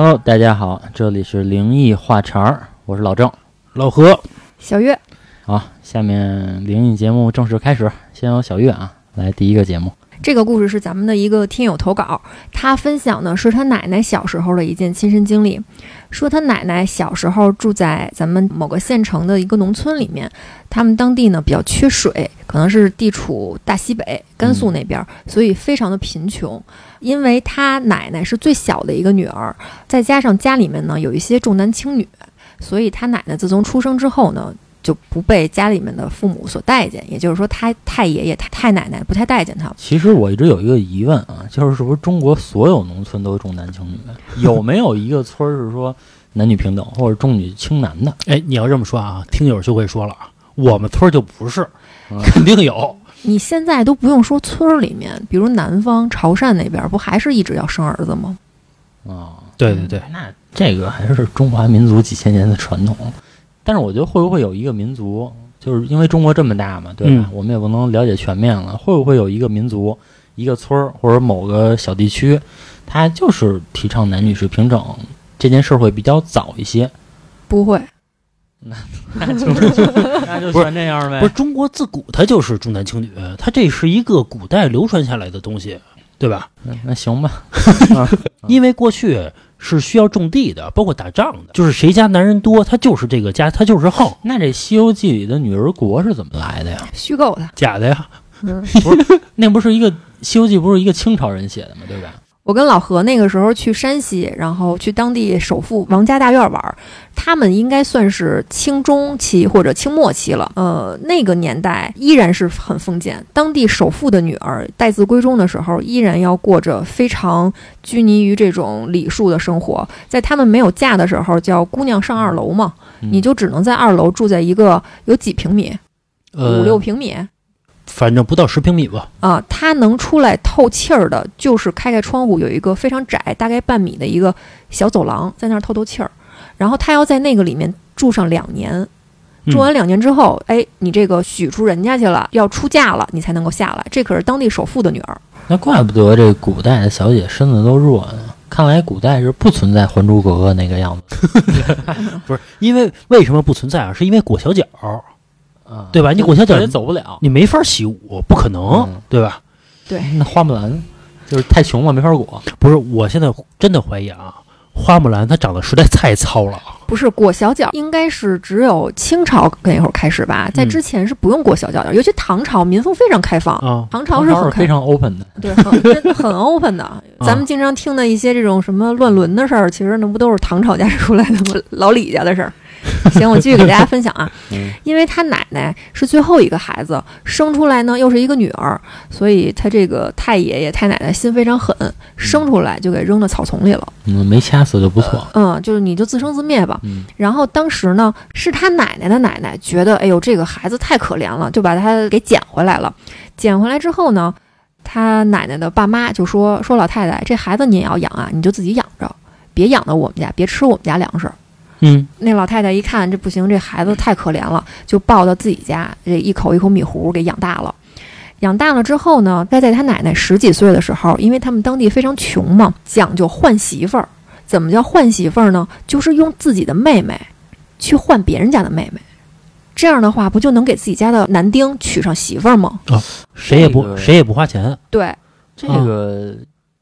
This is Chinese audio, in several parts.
Hello，大家好，这里是灵异话茬儿，我是老郑。老何，小月，好，下面灵异节目正式开始，先由小月啊来第一个节目。这个故事是咱们的一个听友投稿，他分享的是他奶奶小时候的一件亲身经历。说他奶奶小时候住在咱们某个县城的一个农村里面，他们当地呢比较缺水，可能是地处大西北甘肃那边，所以非常的贫穷。因为他奶奶是最小的一个女儿，再加上家里面呢有一些重男轻女，所以他奶奶自从出生之后呢。就不被家里面的父母所待见，也就是说，他太爷爷、太太奶奶不太待见他。其实我一直有一个疑问啊，就是是不是中国所有农村都重男轻女？有没有一个村儿是说男女平等或者重女轻男的？哎，你要这么说啊，听友就会说了啊，我们村儿就不是，肯定有。你现在都不用说村儿里面，比如南方潮汕那边，不还是一直要生儿子吗？啊，对对对，那这个还是中华民族几千年的传统。但是我觉得会不会有一个民族，就是因为中国这么大嘛，对吧？我们也不能了解全面了。会不会有一个民族、一个村儿或者某个小地区，它就是提倡男女是平等这件事儿会比较早一些？不会，那 那就 那就全这样呗。不是中国自古它就是重男轻女，它这是一个古代流传下来的东西，对吧？那那行吧，因为过去。是需要种地的，包括打仗的，就是谁家男人多，他就是这个家，他就是横。那这《西游记》里的女儿国是怎么来的呀？虚构的，假的呀？不是，那不是一个《西游记》，不是一个清朝人写的吗？对吧？我跟老何那个时候去山西，然后去当地首富王家大院玩，他们应该算是清中期或者清末期了。呃，那个年代依然是很封建，当地首富的女儿待字闺中的时候，依然要过着非常拘泥于这种礼数的生活。在他们没有嫁的时候，叫姑娘上二楼嘛，你就只能在二楼住在一个有几平米，五六平米。反正不到十平米吧。啊，它能出来透气儿的，就是开开窗户，有一个非常窄，大概半米的一个小走廊，在那儿透透气儿。然后他要在那个里面住上两年，住完两年之后，哎，你这个许出人家去了，要出嫁了，你才能够下来。这可是当地首富的女儿。那怪不得这古代的小姐身子都弱呢。看来古代是不存在《还珠格格》那个样子。不是，因为为什么不存在啊？是因为裹小脚。啊，对吧？你裹小脚也走不了，你没法习武，不可能，对吧？对，那花木兰就是太穷了，没法裹。不是，我现在真的怀疑啊，花木兰她长得实在太糙了。不是裹小脚，应该是只有清朝那会儿开始吧，在之前是不用裹小脚的，尤其唐朝民风非常开放啊，唐朝是很非常 open 的，对，很很 open 的。咱们经常听的一些这种什么乱伦的事儿，其实那不都是唐朝家出来的吗？老李家的事儿。行，我继续给大家 分享啊。因为他奶奶是最后一个孩子，生出来呢又是一个女儿，所以他这个太爷爷太奶奶心非常狠，生出来就给扔到草丛里了。嗯，没掐死就不错。嗯，就是你就自生自灭吧。然后当时呢，是他奶奶的奶奶觉得，哎呦，这个孩子太可怜了，就把他给捡回来了。捡回来之后呢，他奶奶的爸妈就说：“说老太太，这孩子你也要养啊，你就自己养着，别养到我们家，别吃我们家粮食。”嗯，那老太太一看这不行，这孩子太可怜了，就抱到自己家，这一口一口米糊给养大了。养大了之后呢，该在他奶奶十几岁的时候，因为他们当地非常穷嘛，讲究换媳妇儿。怎么叫换媳妇儿呢？就是用自己的妹妹去换别人家的妹妹，这样的话不就能给自己家的男丁娶上媳妇儿吗？啊，谁也不谁也不花钱。对，这个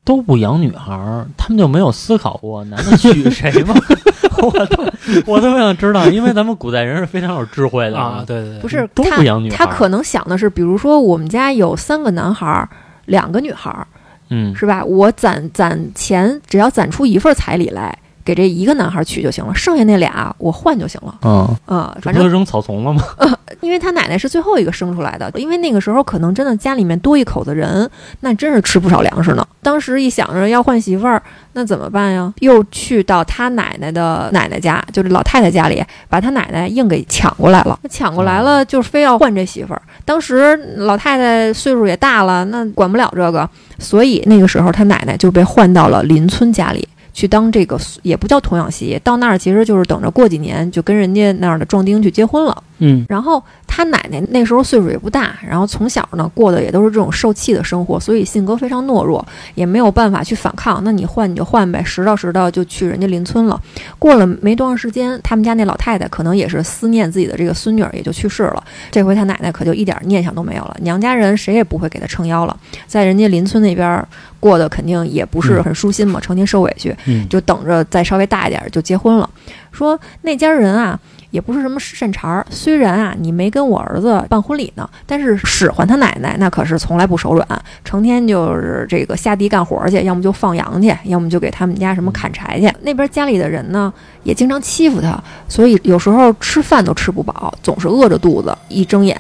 都不养女孩儿，他们就没有思考过男的娶谁吗？我都我特别想知道，因为咱们古代人是非常有智慧的啊。对对对，不是都不养女孩，他可能想的是，比如说我们家有三个男孩儿，两个女孩儿，嗯，是吧？我攒攒钱，只要攒出一份彩礼来。给这一个男孩取就行了，剩下那俩我换就行了。嗯嗯，反正扔草丛了吗？因为他奶奶是最后一个生出来的，因为那个时候可能真的家里面多一口子人，那真是吃不少粮食呢。当时一想着要换媳妇儿，那怎么办呀？又去到他奶奶的奶奶家，就是老太太家里，把他奶奶硬给抢过来了。抢过来了，就非要换这媳妇儿。当时老太太岁数也大了，那管不了这个，所以那个时候他奶奶就被换到了邻村家里。去当这个也不叫童养媳，到那儿其实就是等着过几年就跟人家那儿的壮丁去结婚了。嗯然后他奶奶那时候岁数也不大，然后从小呢过的也都是这种受气的生活，所以性格非常懦弱，也没有办法去反抗。那你换你就换呗，拾到拾到就去人家邻村了。过了没多长时间，他们家那老太太可能也是思念自己的这个孙女儿，也就去世了。这回他奶奶可就一点念想都没有了，娘家人谁也不会给她撑腰了，在人家邻村那边过得肯定也不是很舒心嘛，成天受委屈，就等着再稍微大一点就结婚了。说那家人啊，也不是什么善茬儿。虽然啊，你没跟我儿子办婚礼呢，但是使唤他奶奶那可是从来不手软，成天就是这个下地干活去，要么就放羊去，要么就给他们家什么砍柴去。那边家里的人呢，也经常欺负他，所以有时候吃饭都吃不饱，总是饿着肚子，一睁眼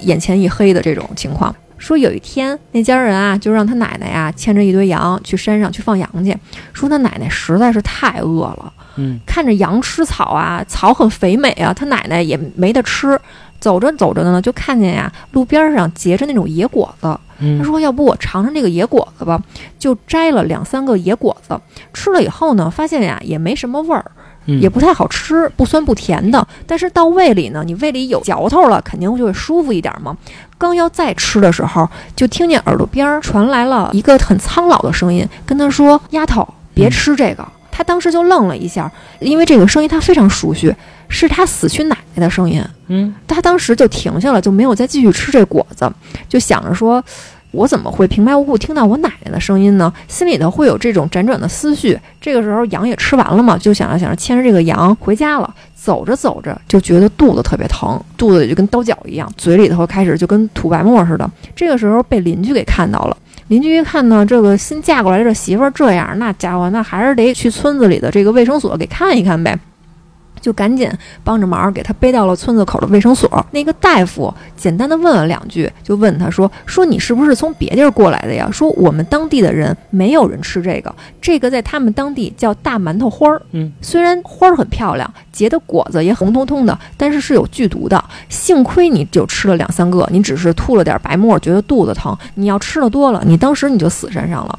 眼前一黑的这种情况。说有一天，那家人啊，就让他奶奶呀牵着一堆羊去山上去放羊去。说他奶奶实在是太饿了，嗯看着羊吃草啊，草很肥美啊，他奶奶也没得吃。走着走着呢，就看见呀，路边上结着那种野果子。他嗯说：“要不我尝尝这个野果子吧？”就摘了两三个野果子，吃了以后呢，发现呀也没什么味儿，嗯也不太好吃，不酸不甜的。但是到胃里呢，你胃里有嚼头了，肯定就会舒服一点嘛。刚要再吃的时候，就听见耳朵边儿传来了一个很苍老的声音，跟他说：“丫头，别吃这个。他当时就愣了一下，因为这个声音他非常熟悉，是他死去奶奶的声音。嗯他当时就停下了，就没有再继续吃这果子，就想着说。我怎么会平白无故听到我奶奶的声音呢？心里头会有这种辗转的思绪。这个时候羊也吃完了嘛，就想着想着牵着这个羊回家了。走着走着就觉得肚子特别疼，肚子里就跟刀绞一样，嘴里头开始就跟吐白沫似的。这个时候被邻居给看到了。邻居一看呢，这个新嫁过来这媳妇儿这样，那家伙那还是得去村子里的这个卫生所给看一看呗。就赶紧帮着忙给他背到了村子口的卫生所。那个大夫简单的问了两句，就问他说：“说你是不是从别地儿过来的呀？说我们当地的人没有人吃这个，这个在他们当地叫大馒头花儿。嗯，虽然花儿很漂亮，结的果子也红彤彤的，但是是有剧毒的。幸亏你就吃了两三个，你只是吐了点白沫，觉得肚子疼。你要吃的多了，你当时你就死身上了。”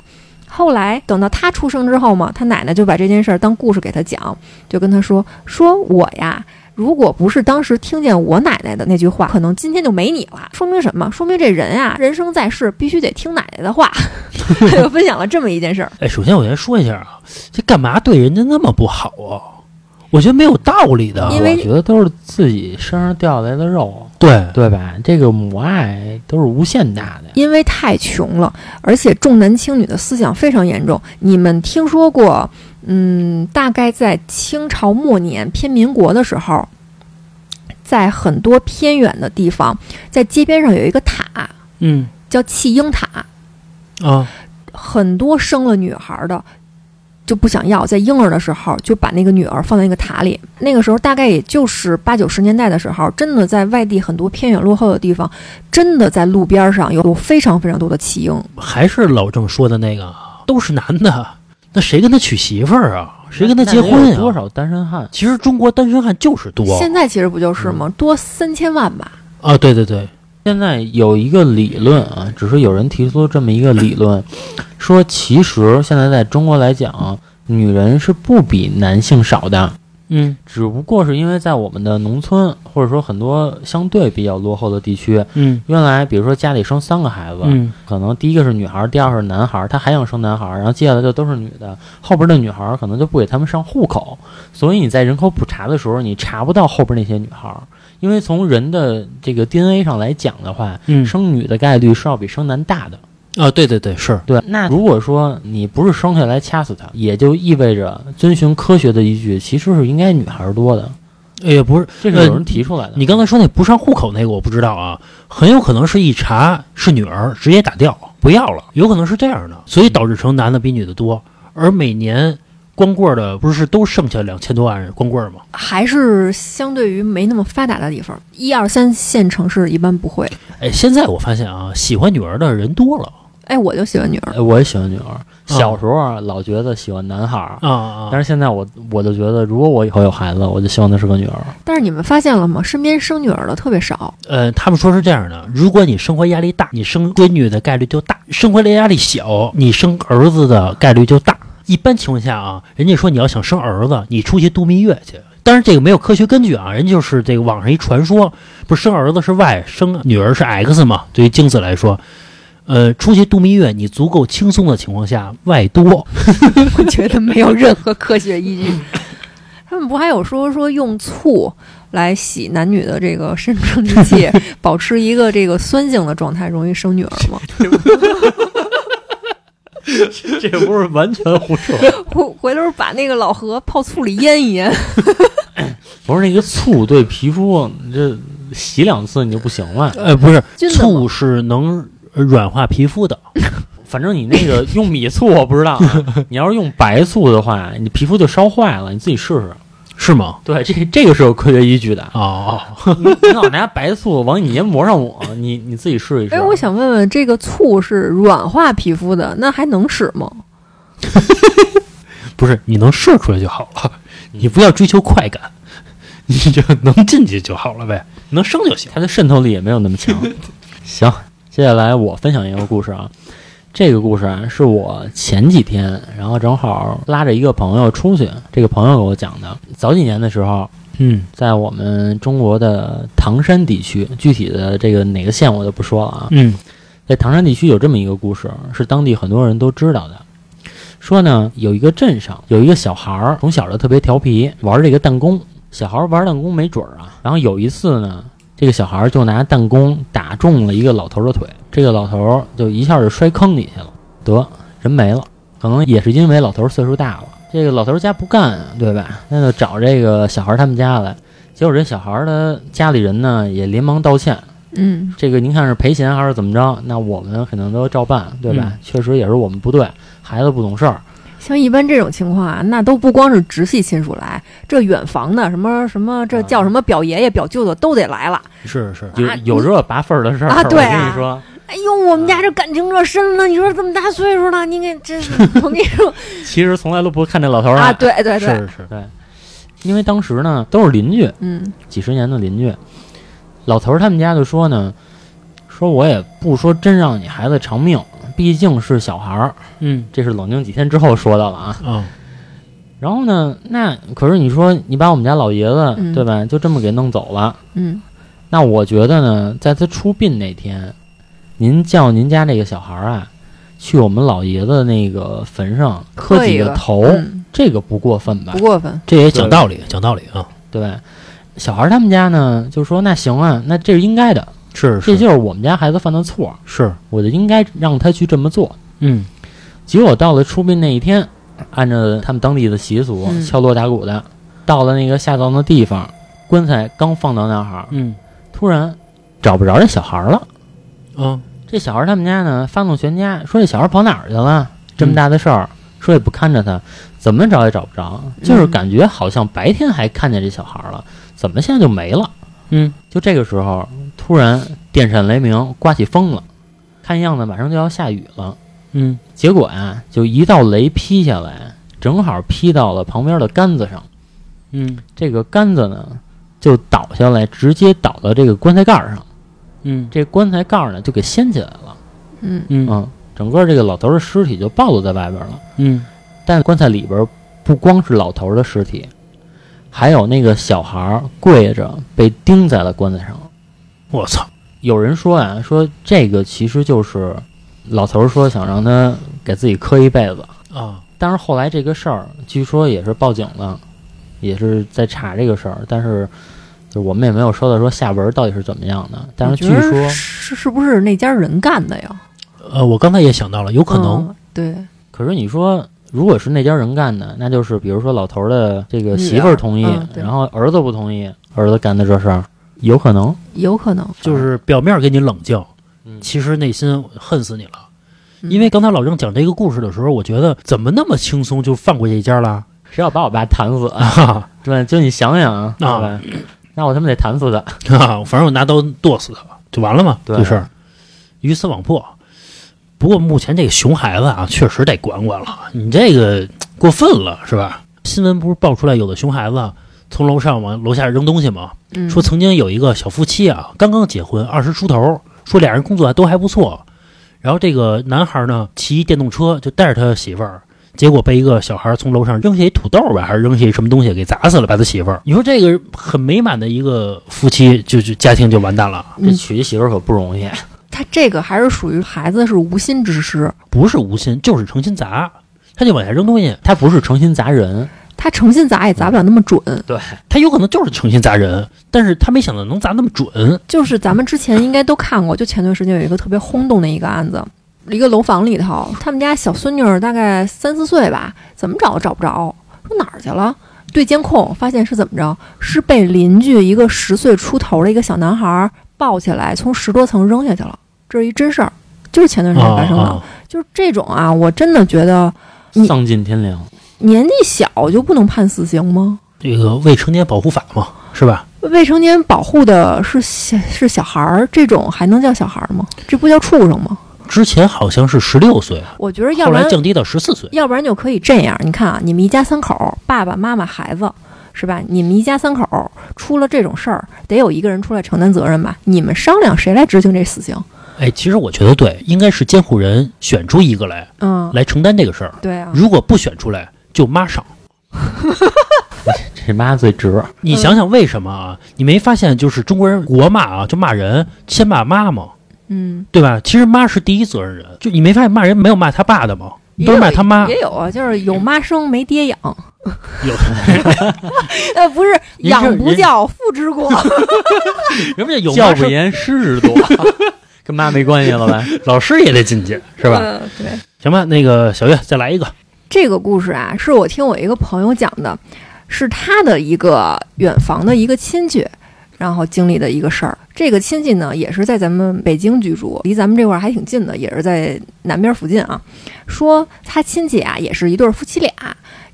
后来等到他出生之后嘛，他奶奶就把这件事儿当故事给他讲，就跟他说：“说我呀，如果不是当时听见我奶奶的那句话，可能今天就没你了。说明什么？说明这人啊，人生在世必须得听奶奶的话。”他就分享了这么一件事儿。哎，首先我先说一下啊，这干嘛对人家那么不好啊？我觉得没有道理的。因为我觉得都是自己身上掉下来的肉，对，对吧？这个母爱都是无限大的。因为太穷了，而且重男轻女的思想非常严重。你们听说过？嗯，大概在清朝末年偏民国的时候，在很多偏远的地方，在街边上有一个塔，嗯叫弃婴塔。啊，很多生了女孩的就不想要，在婴儿的时候就把那个女儿放在那个塔里。那个时候大概也就是八九十年代的时候，真的在外地很多偏远落后的地方，真的在路边上有非常非常多的弃婴。还是老郑说的那个，都是男的，那谁跟他娶媳妇儿啊？谁跟他结婚呀？有多少单身汉？其实中国单身汉就是多现在其实不就是吗？多三千万吧。啊！对对对，现在有一个理论啊，只是有人提出这么一个理论，说其实现在在中国来讲，女人是不比男性少的，嗯。只不过是因为在我们的农村或者说很多相对比较落后的地区，嗯。原来比如说家里生三个孩子，嗯。可能第一个是女孩，第二个是男孩，他还想生男孩，然后接下来就都是女的，后边的女孩可能就不给他们上户口，所以你在人口普查的时候，你查不到后边那些女孩，因为从人的这个 DNA 上来讲的话，嗯。生女的概率是要比生男大的。啊，对对对，是对，那如果说你不是生下来掐死他，也就意味着遵循科学的依据，其实是应该女孩多的，也不是。这是有人提出来的。你刚才说那不上户口那个我不知道啊，很有可能是一查是女儿，直接打掉不要了，有可能是这样的，所以导致成男的比女的多，而每年光棍儿的不是都剩下两千多万人光棍儿吗？还是相对于没那么发达的地方，一二三线城市一般不会。哎，现在我发现啊，喜欢女儿的人多了哎，我就喜欢女儿。哎我也喜欢女儿，小时候啊老觉得喜欢男孩儿。啊啊但是现在我我就觉得，如果我以后有孩子，我就希望她是个女儿。但是你们发现了吗？身边生女儿的特别少。呃，他们说是这样的：如果你生活压力大，你生闺女的概率就大；生活压力小，你生儿子的概率就大。一般情况下啊，人家说你要想生儿子，你出去度蜜月去，但是这个没有科学根据啊，人就是这个网上一传说，不是生儿子是 Y，生女儿是 X 嘛？对于精子来说，呃，出去度蜜月你足够轻松的情况下外多。我觉得没有任何科学依据。他们不还有说说用醋来洗男女的这个生殖利器，保持一个这个酸性的状态，容易生女儿吗？这不是完全胡扯。回回头把那个老何泡醋里腌一腌。不是那个醋对皮肤，你这洗两次你就不行了。呃，不是，醋是能软化皮肤的。反正你那个用米醋我不知道啊，你要是用白醋的话，你皮肤就烧坏了，你自己试试。是吗？对，这这个是有科学依据的。哦，你你老拿白醋往你黏膜上抹，你你自己试一试。哎，我想问问，这个醋是软化皮肤的，那还能使吗？不是，你能射出来就好了，你不要追求快感，你就能进去就好了呗，能生就行。它的渗透力也没有那么强。行，接下来我分享一个故事啊。这个故事啊，是我前几天，然后正好拉着一个朋友出去，这个朋友给我讲的。早几年的时候，嗯在我们中国的唐山地区，具体的这个哪个县我就不说了啊。嗯在唐山地区有这么一个故事，是当地很多人都知道的。说呢，有一个镇上有一个小孩儿，从小就特别调皮，玩这个弹弓。小孩儿玩弹弓没准儿啊，然后有一次呢，这个小孩儿就拿弹弓打中了一个老头儿的腿，这个老头儿就一下就摔坑里去了，得人没了。可能也是因为老头儿岁数大了，这个老头儿家不干啊，对吧？那就找这个小孩儿他们家来。结果这小孩儿的家里人呢也连忙道歉，嗯这个您看是赔钱还是怎么着？那我们肯定都照办，对吧？嗯确实也是我们不对，孩子不懂事儿。像一般这种情况啊，那都不光是直系亲属来，这远房的什么什么，这叫什么表爷爷、表舅舅都得来了。是是，有啊有这拔份儿的事儿，啊对啊我跟你说，哎呦，我们家这感情这深了，你说这么大岁数了，你给真，我跟你说。其实从来都不看这老头儿啊，对对对，是是，对，因为当时呢都是邻居，嗯。几十年的邻居。老头儿他们家就说呢，说我也不说真让你孩子偿命，毕竟是小孩儿，嗯。这是冷静几天之后说到了啊。嗯，然后呢，那可是你说你把我们家老爷子、嗯。对吧，就这么给弄走了。嗯。那我觉得呢，在他出殡那天，您叫您家这个小孩儿啊，去我们老爷子那个坟上磕几个头，嗯，这个不过分吧？不？过分，这也讲道理，讲道理啊，对，小孩儿他们家呢就说那行啊，那这是应该的，是这就是我们家孩子犯的错，是，我就应该让他去这么做。嗯。结果到了出殡那一天，按照他们当地的习俗，嗯。敲锣打鼓的，到了那个下葬的地方，棺材刚放到那儿，嗯。突然找不着这小孩儿了。嗯，这小孩他们家呢，发动全家说这小孩跑哪儿去了？这么大的事儿，说也不看着他，怎么找也找不着，就是感觉好像白天还看见这小孩了，怎么现在就没了？嗯。就这个时候，突然电闪雷鸣，刮起风了，看样子马上就要下雨了。嗯结果呀，就一道雷劈下来，正好劈到了旁边的杆子上。嗯这个杆子呢，就倒下来，直接倒到这个棺材盖儿上。嗯这棺材盖儿呢，就给掀起来了。嗯嗯嗯，整个这个老头儿的尸体就暴露在外边了。嗯但棺材里边不光是老头儿的尸体，还有那个小孩儿跪着被钉在了棺材上。我操，有人说啊，说这个其实就是老头儿说想让他给自己磕一辈子，啊，但是后来这个事儿据说也是报警了，也是在查这个事儿，但是就是我们也没有收到说下文到底是怎么样的。但是据说是是不是那家人干的呀？呃，我刚才也想到了，有可能，嗯对，可是你说，如果是那家人干的，那就是比如说老头儿的这个媳妇儿同意，然后儿子不同意，儿子干的这事儿，有可能。有可能就是表面给你冷静，嗯其实内心恨死你了。嗯因为刚才老郑讲这个故事的时候，我觉得怎么那么轻松就放过这一家了？谁要把我爸弹死啊？啊，对，就你想想啊，对？那我他妈得弹死他。反正我拿刀剁死他就完了嘛，对这事儿鱼死网破。不过目前这个熊孩子啊，确实得管管了，你这个过分了是吧？新闻不是爆出来有的熊孩子从楼上往楼下扔东西嘛？嗯说曾经有一个小夫妻啊，刚刚结婚，二十出头，说俩人工作还都还不错。然后这个男孩呢，骑电动车就带着他媳妇儿结果被一个小孩从楼上扔下一土豆吧，还是扔下一什么东西给砸死了，把他媳妇儿。你说这个很美满的一个夫妻，就就家庭就完蛋了。这娶一媳妇儿可不容易。他这个还是属于孩子是无心之失，不是无心，就是诚心砸，他就往下扔东西。他不是诚心砸人，他诚心砸也砸不了那么准。对他有可能就是诚心砸人，但是他没想到能砸那么准。就是咱们之前应该都看过，就前段时间有一个特别轰动的一个案子，一个楼房里头，他们家小孙女儿大概三四岁吧，怎么找都找不着，说哪儿去了？对监控发现是怎么着？是被邻居一个十岁出头的一个小男孩抱起来，从十多层扔下去了。这是一真事儿，就是前段时间发生的。啊就是这种啊，我真的觉得你丧尽天良。年纪小就不能判死刑吗？这个未成年保护法嘛，是吧？未成年保护的是小是小孩儿，这种还能叫小孩儿吗？这不叫畜生吗？之前好像是十六岁，我觉得要后不然来降低到十四岁。要不然就可以这样，你看啊，你们一家三口，爸爸妈妈孩子，是吧？你们一家三口出了这种事儿，得有一个人出来承担责任吧？你们商量谁来执行这死刑？哎，其实我觉得对，应该是监护人选出一个来嗯，来承担这个事儿。对啊，如果不选出来，就妈少。这妈最值。你想想为什么啊？你没发现就是中国人国骂啊，就骂人先骂妈吗？嗯，对吧？其实妈是第一责任人。就你没发现骂人没有骂他爸的吗？都是骂他妈。也有啊，就是有妈生没爹养，有 呃，不是养不教，父之过。人家有教，不严，师之惰，跟妈没关系了呗？老师也得进去，是吧？嗯对。行吧，那个小月再来一个。这个故事啊，是我听我一个朋友讲的，是他的一个远房的一个亲戚，然后经历的一个事儿。这个亲戚呢，也是在咱们北京居住，离咱们这块儿还挺近的，也是在南边附近啊。说他亲戚啊，也是一对夫妻俩。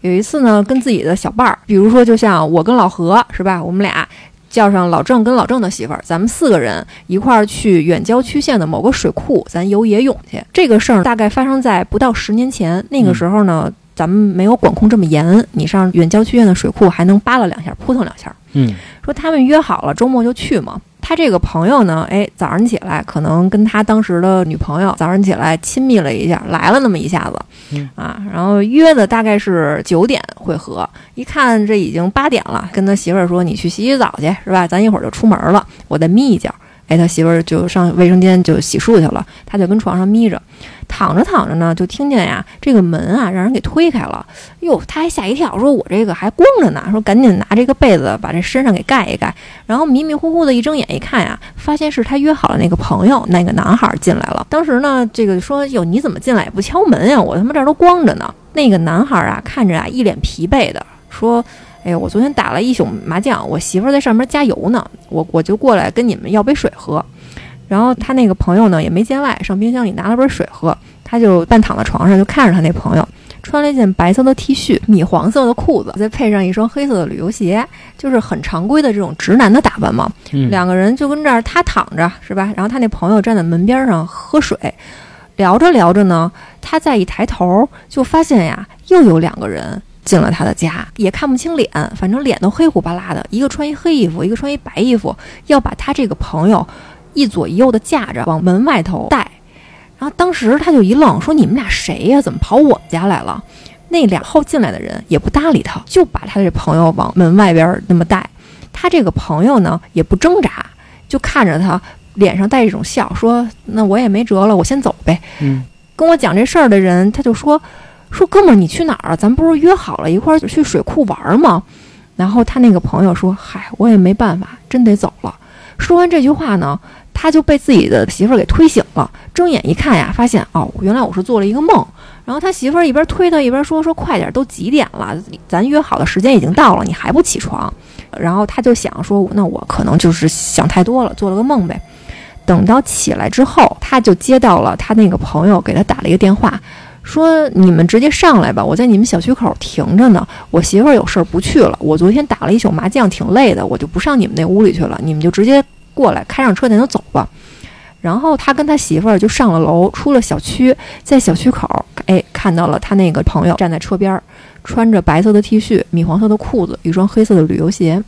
有一次呢，跟自己的小伴儿，比如说就像我跟老何是吧，我们俩叫上老郑跟老郑的媳妇儿，咱们四个人一块儿去远郊区县的某个水库，咱游野泳去。这个事儿大概发生在不到十年前，那个时候呢，咱们没有管控这么严，你上远郊区县的水库还能扒拉两下，扑腾两下。嗯，说他们约好了周末就去嘛。他这个朋友呢，哎，早上起来可能跟他当时的女朋友早上起来亲密了一下，来了那么一下子，嗯啊，然后约的大概是九点会合，一看这已经八点了，跟他媳妇儿说：“你去洗洗澡去，是吧？咱一会儿就出门了，我再眯一觉。”哎，他媳妇儿就上卫生间就洗漱去了，他就跟床上眯着，躺着躺着呢，就听见呀，这个门啊让人给推开了。哟，他还吓一跳，说我这个还光着呢，说赶紧拿这个被子把这身上给盖一盖。然后迷迷糊糊的一睁眼一看呀，发现是他约好了那个朋友，那个男孩进来了。当时呢，这个说哟你怎么进来也不敲门呀？我他妈这儿都光着呢。那个男孩啊，看着啊一脸疲惫的说。哎呀，我昨天打了一宿麻将，我媳妇儿在上面加油呢，我我就过来跟你们要杯水喝。然后他那个朋友呢也没见外，上冰箱里拿了杯水喝，他就半躺在床上就看着他那朋友，穿了一件白色的 T 恤，米黄色的裤子，再配上一双黑色的旅游鞋，就是很常规的这种直男的打扮嘛。嗯两个人就跟这儿，他躺着是吧？然后他那朋友站在门边上喝水，聊着聊着呢，他再一抬头就发现呀，又有两个人进了他的家，也看不清脸，反正脸都黑乎巴拉的，一个穿一黑衣服，一个穿一白衣服，要把他这个朋友一左一右的架着往门外头带。然后当时他就一愣，说：“你们俩谁呀？怎么跑我们家来了？”那俩后进来的人也不搭理他，就把他这朋友往门外边那么带。他这个朋友呢也不挣扎，就看着他，脸上带一种笑，说：“那我也没辙了，我先走呗。”嗯，跟我讲这事儿的人，他就说：“说哥们儿，你去哪儿啊？咱不是约好了一块儿去水库玩儿吗？”然后他那个朋友说：“嗨，我也没办法，真得走了。”说完这句话呢，他就被自己的媳妇儿给推醒了。睁眼一看呀，发现哦，原来我是做了一个梦。然后他媳妇儿一边推他一边说：“说快点，都几点了？咱约好的时间已经到了，你还不起床？”然后他就想说：“那我可能就是想太多了，做了个梦呗。”等到起来之后，他就接到了他那个朋友给他打了一个电话，说：“你们直接上来吧，我在你们小区口停着呢。我媳妇儿有事儿不去了，我昨天打了一宿麻将，挺累的，我就不上你们那屋里去了。你们就直接过来，开上车咱就走吧。”然后他跟他媳妇儿就上了楼，出了小区，在小区口，哎，看到了他那个朋友站在车边儿，穿着白色的 T 恤、米黄色的裤子、一双黑色的旅游鞋。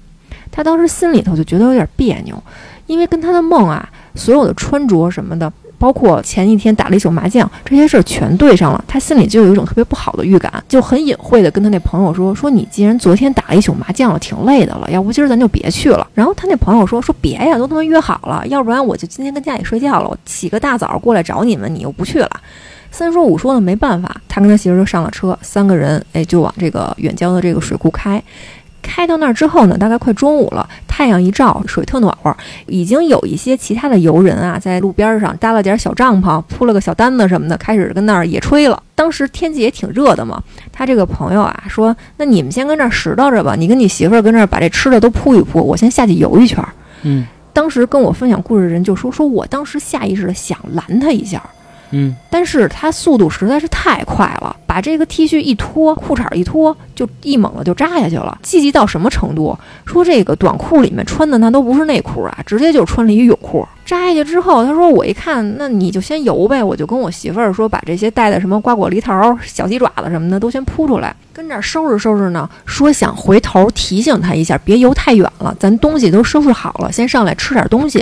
他当时心里头就觉得有点别扭，因为跟他的梦啊，所有的穿着什么的包括前一天打了一宿麻将，这些事儿全对上了，他心里就有一种特别不好的预感，就很隐晦的跟他那朋友说：“说你既然昨天打了一宿麻将了，挺累的了，要不今儿咱就别去了。”然后他那朋友说：“说别呀，都他妈约好了，要不然我就今天跟家里睡觉了，我起个大早过来找你们，你又不去了。”三说五说的没办法，他跟他媳妇就上了车，三个人哎就往这个远郊的这个水库开。开到那儿之后呢，大概快中午了，太阳一照，水特暖和，已经有一些其他的游人啊，在路边上搭了点小帐篷，铺了个小单子什么的，开始跟那儿野炊了。当时天气也挺热的嘛，他这个朋友啊说：“那你们先跟这儿拾掇着吧，你跟你媳妇儿跟这儿把这吃的都铺一铺，我先下去游一圈。”嗯，当时跟我分享故事的人就说：“说我当时下意识的想拦他一下。”嗯，但是他速度实在是太快了，把这个 T 恤一脱，裤衩一脱，就一猛子就扎下去了。积极到什么程度？说这个短裤里面穿的那都不是内裤啊，直接就穿了一泳裤。扎下去之后，他说我一看，那你就先游呗。我就跟我媳妇儿说，把这些带的什么瓜果梨桃、小鸡爪子什么的都先铺出来，跟这儿收拾收拾呢。说想回头提醒他一下，别游太远了，咱东西都收拾好了，先上来吃点东西。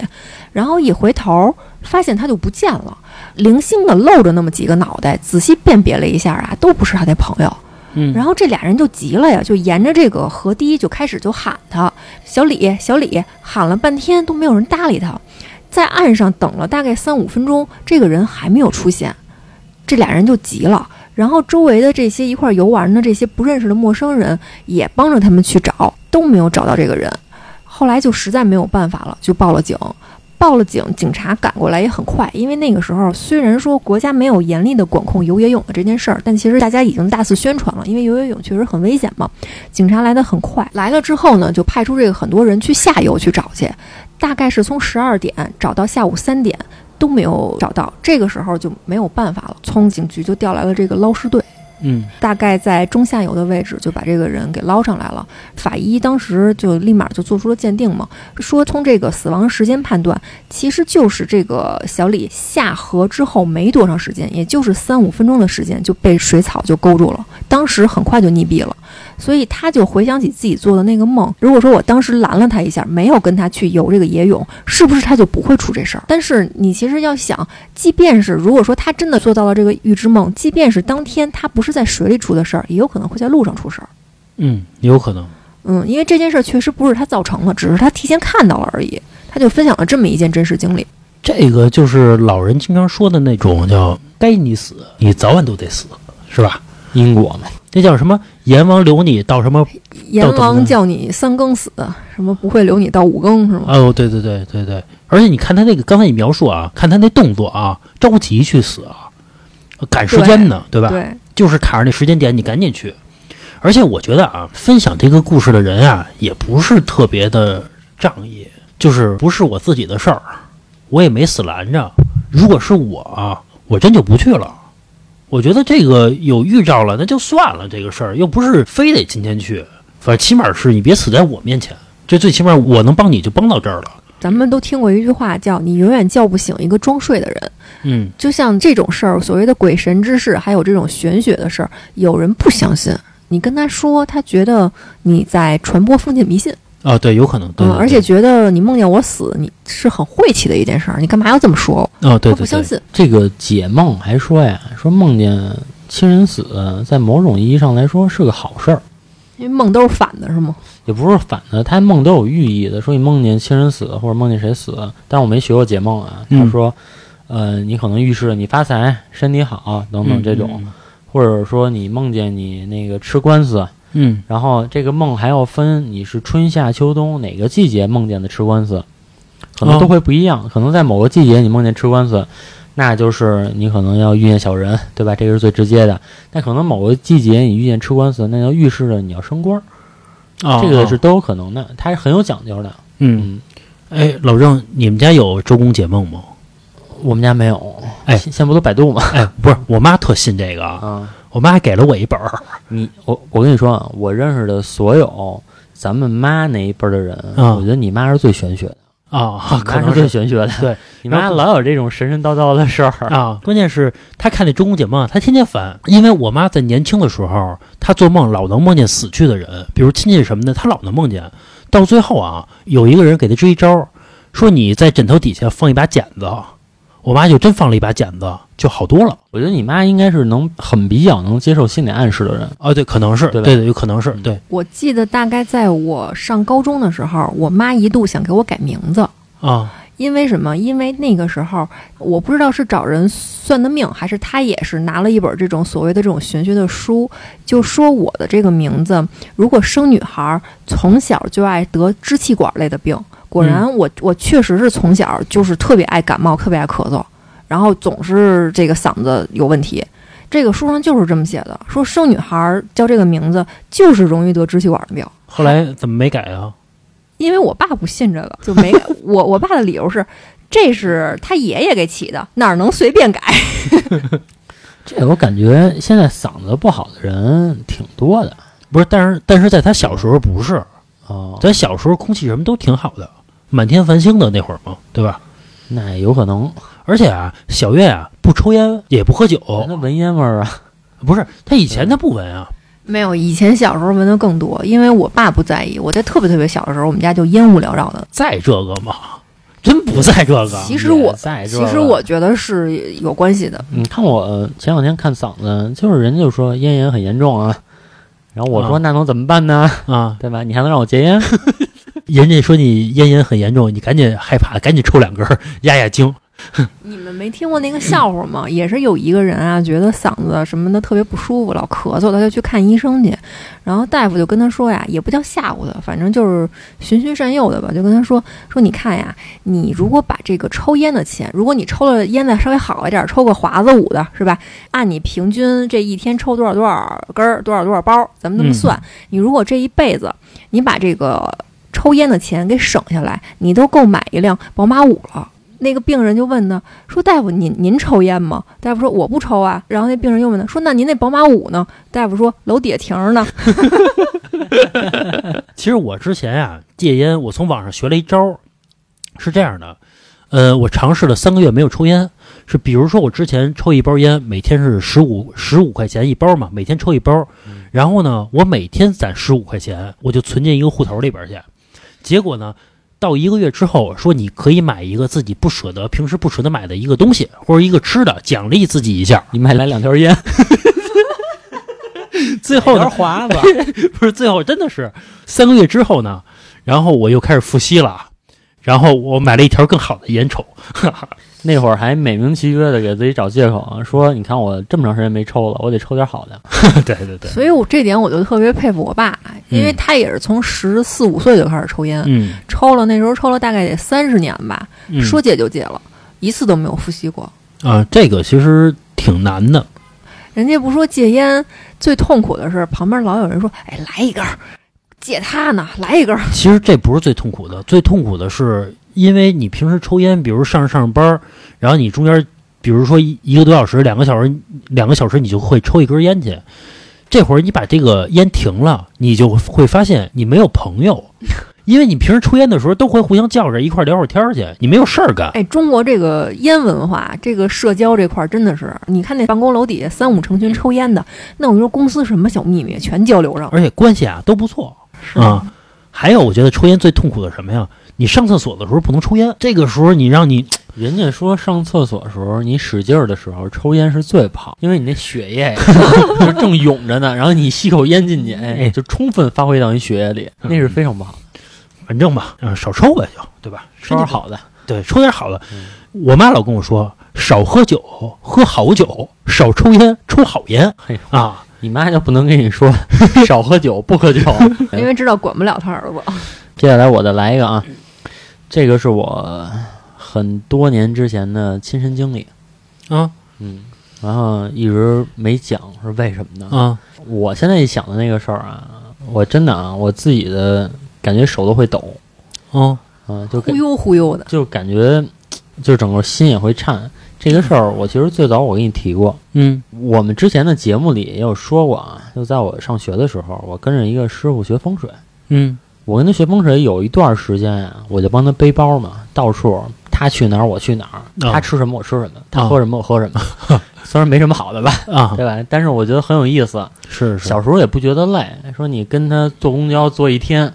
然后一回头，发现他就不见了。零星的露着那么几个脑袋，仔细辨别了一下啊，都不是他的朋友。嗯，然后这俩人就急了呀，就沿着这个河堤就开始就喊他小李，小李，喊了半天都没有人搭理他，在岸上等了大概三五分钟，这个人还没有出现，这俩人就急了。然后周围的这些一块游玩的这些不认识的陌生人也帮着他们去找，都没有找到这个人。后来就实在没有办法了，就报了警。报了警，警察赶过来也很快，因为那个时候虽然说国家没有严厉的管控游野泳的这件事儿，但其实大家已经大肆宣传了，因为游野泳确实很危险嘛。警察来的很快，来了之后呢，就派出这个很多人去下游去找去，大概是从十二点找到下午三点都没有找到，这个时候就没有办法了，从警局就调来了这个捞尸队。嗯，大概在中下游的位置就把这个人给捞上来了。法医当时就立马就做出了鉴定嘛，说从这个死亡时间判断，其实就是这个小李下河之后没多长时间，也就是三五分钟的时间就被水草就勾住了，当时很快就溺毙了。所以他就回想起自己做的那个梦，如果说我当时拦了他一下，没有跟他去游这个野泳，是不是他就不会出这事儿？但是你其实要想，即便是如果说他真的做到了这个预知梦，即便是当天他不是在水里出的事儿，也有可能会在路上出事儿。嗯，有可能。嗯，因为这件事儿确实不是他造成的，只是他提前看到了而已。他就分享了这么一件真实经历。这个就是老人经常说的那种叫“该你死，你早晚都得死”，是吧？因果嘛。那叫什么？阎王留你到什么？阎王叫你三更死，什么不会留你到五更是吗？哦，对对对对对。而且你看他那个，刚才你描述啊，看他那动作啊，着急去死啊，赶时间呢，对吧？对，就是卡着那时间点，你赶紧去。而且我觉得啊，分享这个故事的人啊，也不是特别的仗义，就是不是我自己的事儿，我也没死拦着。如果是我啊，我真就不去了。我觉得这个有预兆了，那就算了。这个事儿又不是非得今天去，反正起码是你别死在我面前。这最起码我能帮你就帮到这儿了。咱们都听过一句话，叫“你永远叫不醒一个装睡的人”。嗯，就像这种事儿，所谓的鬼神之事，还有这种玄学的事儿，有人不相信，你跟他说，他觉得你在传播封建迷信。啊，对，有可能。对嗯，而且觉得你梦见我死，你是很晦气的一件事儿，你干嘛要这么说？哦，对对对，他不相信。这个解梦还说呀，说梦见亲人死，在某种意义上来说是个好事儿，因为梦都是反的，是吗？也不是反的，他梦都有寓意的。说你梦见亲人死，或者梦见谁死，但是我没学过解梦啊。嗯他说，呃，你可能预示你发财、身体好等等这种，嗯或者说你梦见你那个吃官司，嗯然后这个梦还要分你是春夏秋冬哪个季节梦见的吃官司，可能都会不一样。可能在某个季节你梦见吃官司，那就是你可能要遇见小人，对吧？这个是最直接的。但可能某个季节你遇见吃官司，那就预示着你要升官这个是都有可能的。它是很有讲究的。嗯，嗯，哎，老郑，你们家有周公解梦吗？我们家没有。哎现现在不都百度吗？哎，不是，我妈特信这个啊，啊，我妈还给了我一本儿。你我我跟你说啊，我认识的所有咱们妈那一辈儿的人，啊我觉得你妈是最玄学的。啊，可能是玄学的。对，你妈老有这种神神叨叨的事儿。啊。关键是她看那周公解梦，她天天烦，因为我妈在年轻的时候，她做梦老能梦见死去的人，比如亲戚什么的，她老能梦见。到最后啊，有一个人给她支一招，说你在枕头底下放一把剪子，我妈就真放了一把剪子，就好多了。我觉得你妈应该是能很比较能接受心理暗示的人。哦，对，可能是，对对对，有可能是对我记得大概在我上高中的时候，我妈一度想给我改名字。啊，因为什么？因为那个时候我不知道是找人算的命，还是他也是拿了一本这种所谓的这种玄学的书，就说我的这个名字，如果生女孩儿，从小就爱得支气管类的病。果然我，我确实是从小就是特别爱感冒，特别爱咳嗽，然后总是这个嗓子有问题。这个书上就是这么写的，说生女孩儿叫这个名字就是容易得支气管的病。后来怎么没改啊？因为我爸不信这个，就没 我。我爸的理由是，这是他爷爷给起的，哪儿能随便改？这我感觉现在嗓子不好的人挺多的。不是，但是但是在他小时候不是，哦，咱小时候空气什么都挺好的，满天繁星的那会儿嘛，对吧？那有可能，而且啊，小月啊不抽烟也不喝酒，那闻烟味儿啊，不是他以前他不闻啊，没有，以前小时候闻的更多，因为我爸不在意。我在特别特别小的时候，我们家就烟雾缭绕的。在这个吗？真不在这个。其实我在这其实我觉得是有关系的。你看我前两天看嗓子，就是人家就说咽炎很严重啊，然后我说啊那能怎么办呢？啊，对吧？你还能让我戒烟？人家说你咽炎很严重，你赶紧害怕，赶紧抽两根儿压压惊。你们没听过那个笑话吗？也是有一个人啊，觉得嗓子什么的特别不舒服，老咳嗽，他就去看医生去。然后大夫就跟他说呀，也不叫吓唬他，反正就是循循善诱的吧，就跟他说说你看呀，你如果把这个抽烟的钱，如果你抽了烟再稍微好一点，抽个华子五的是吧？按你平均这一天抽多少多少根儿，多少多少包，咱们这么嗯算，你如果这一辈子你把这个抽烟的钱给省下来，你都够买一辆宝马五了。那个病人就问他说：“大夫，您您抽烟吗？”大夫说：“我不抽啊。”然后那病人又问他说：“那您那宝马五呢？”大夫说：“楼底下停着呢。其实我之前啊戒烟，我从网上学了一招儿，是这样的，呃，我尝试了三个月没有抽烟，是比如说我之前抽一包烟，每天是十五十五块钱一包嘛，每天抽一包，然后呢，我每天攒十五块钱，我就存进一个户头里边去，结果呢。到一个月之后，说你可以买一个自己不舍得、平时不舍得买的一个东西，或者一个吃的，奖励自己一下。你买来两条烟，最后呢，华子，不是最后真的是三个月之后呢，然后我又开始复吸了，然后我买了一条更好的烟抽，那会儿还美名其曰的给自己找借口啊，说你看我这么长时间没抽了，我得抽点好的。对对对”，所以我这点我就特别佩服我爸，因为他也是从十四五岁就开始抽烟，嗯，抽了那时候抽了大概得三十年吧，嗯。说戒就戒了，一次都没有复吸过。啊，这个其实挺难的，人家不说戒烟最痛苦的是旁边老有人说：“哎，来一根儿，戒他呢，来一根儿。其实这不是最痛苦的，最痛苦的是因为你平时抽烟，比如上着上班儿，然后你中间，比如说一一个多小时、两个小时、两个小时，你就会抽一根烟去。这会儿你把这个烟停了，你就会发现你没有朋友，因为你平时抽烟的时候都会互相叫着一块儿聊会儿天儿去，你没有事儿干。哎，中国这个烟文化，这个社交这块儿真的是，你看那办公楼底下三五成群抽烟的，那我说公司什么小秘密全交流上。而且关系啊都不错啊。还有，我觉得抽烟最痛苦的什么呀？你上厕所的时候不能抽烟，这个时候你让你 人家说上厕所的时候，你使劲儿的时候抽烟是最不好，因为你那血液 就正涌着呢，然后你吸口烟进去，哎，就充分发挥到你血液里，那是非常不好。反正吧，嗯，少抽呗，就对吧？抽点好的，对，抽点好的。嗯我妈老跟我说，少喝酒，喝好酒；少抽烟，抽好烟嘿啊。你妈就不能跟你说少喝酒，不喝酒。因为知道管不了他儿子。接下来我再来一个啊，这个是我很多年之前的亲身经历，啊嗯，然后一直没讲是为什么呢？啊我现在一想的那个事儿啊，我真的啊，我自己的感觉手都会抖，哦啊，就忽悠忽悠的，就感觉就整个心也会颤。这个事儿，我其实最早我跟你提过，嗯我们之前的节目里也有说过啊，就在我上学的时候，我跟着一个师傅学风水。嗯我跟他学风水有一段时间呀、我就帮他背包嘛，到处他去哪儿我去哪儿，啊他吃什么我吃什么，他啊喝什么我喝什么。虽然没什么好的吧，啊，对吧？但是我觉得很有意思。是是小时候也不觉得累，说你跟他坐公交坐一天，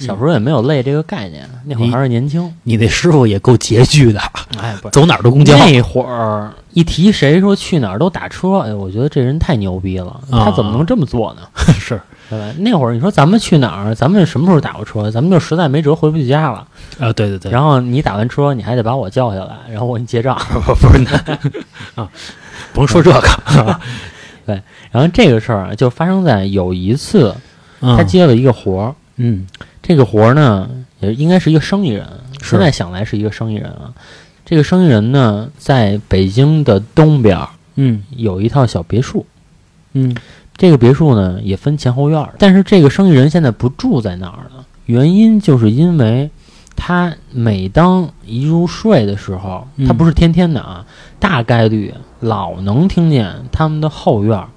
小时候也没有累这个概念，那会儿还是年轻。你那师傅也够拮据的，哎，不是走哪儿都公交。那会儿一提谁说去哪儿都打车，哎，我觉得这人太牛逼了，啊他怎么能这么做呢？是对吧？那会儿你说咱们去哪儿，咱们什么时候打过车？咱们就实在没辙回不去家了。啊，对对对，然后你打完车，你还得把我叫下来，然后我给你结账。不不是那啊，甭说这个，对然后这个事儿啊就发生在有一次，他他接了一个活儿，嗯这个活儿呢也应该是一个生意人，现在想来是一个生意人啊。这个生意人呢，在北京的东边儿嗯。有一套小别墅，嗯。这个别墅呢也分前后院儿，但是这个生意人现在不住在那儿了，原因就是因为他每当一入睡的时候，嗯。他不是天天的啊，大概率老能听见他们的后院儿，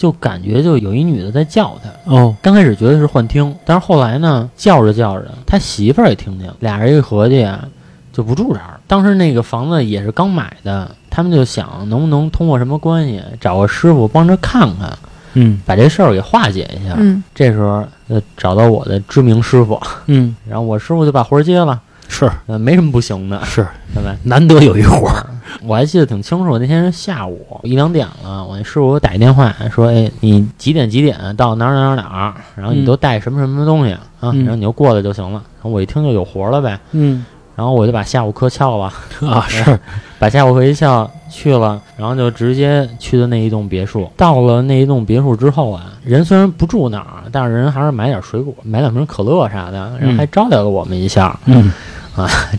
就感觉就有一女的在叫他。哦。刚开始觉得是幻听，但是后来呢，叫着叫着，他媳妇儿也听见了，俩人一合计啊，就不住这儿。了。当时那个房子也是刚买的，他们就想能不能通过什么关系找个师傅帮着看看，嗯。把这事儿给化解一下。嗯。这时候呃找到我的知名师傅，嗯。然后我师傅就把活儿接了，是呃，没什么不行的，是，对吧？难得有一活儿，我还记得挺清楚，那天是下午一两点了，我那师傅给我打一电话说：“哎，你几点几点到哪儿哪儿哪儿？然后你嗯都带什么什么东西啊？嗯然后你就过来就行了。”然后我一听就有活了呗，嗯然后我就把下午课翘了，啊 是，把下午课一翘去了，然后就直接去的那一栋别墅。到了那一栋别墅之后啊，人虽然不住那儿，但是人还是买点水果，买两瓶可乐啥的，然后还招待了我们一下。嗯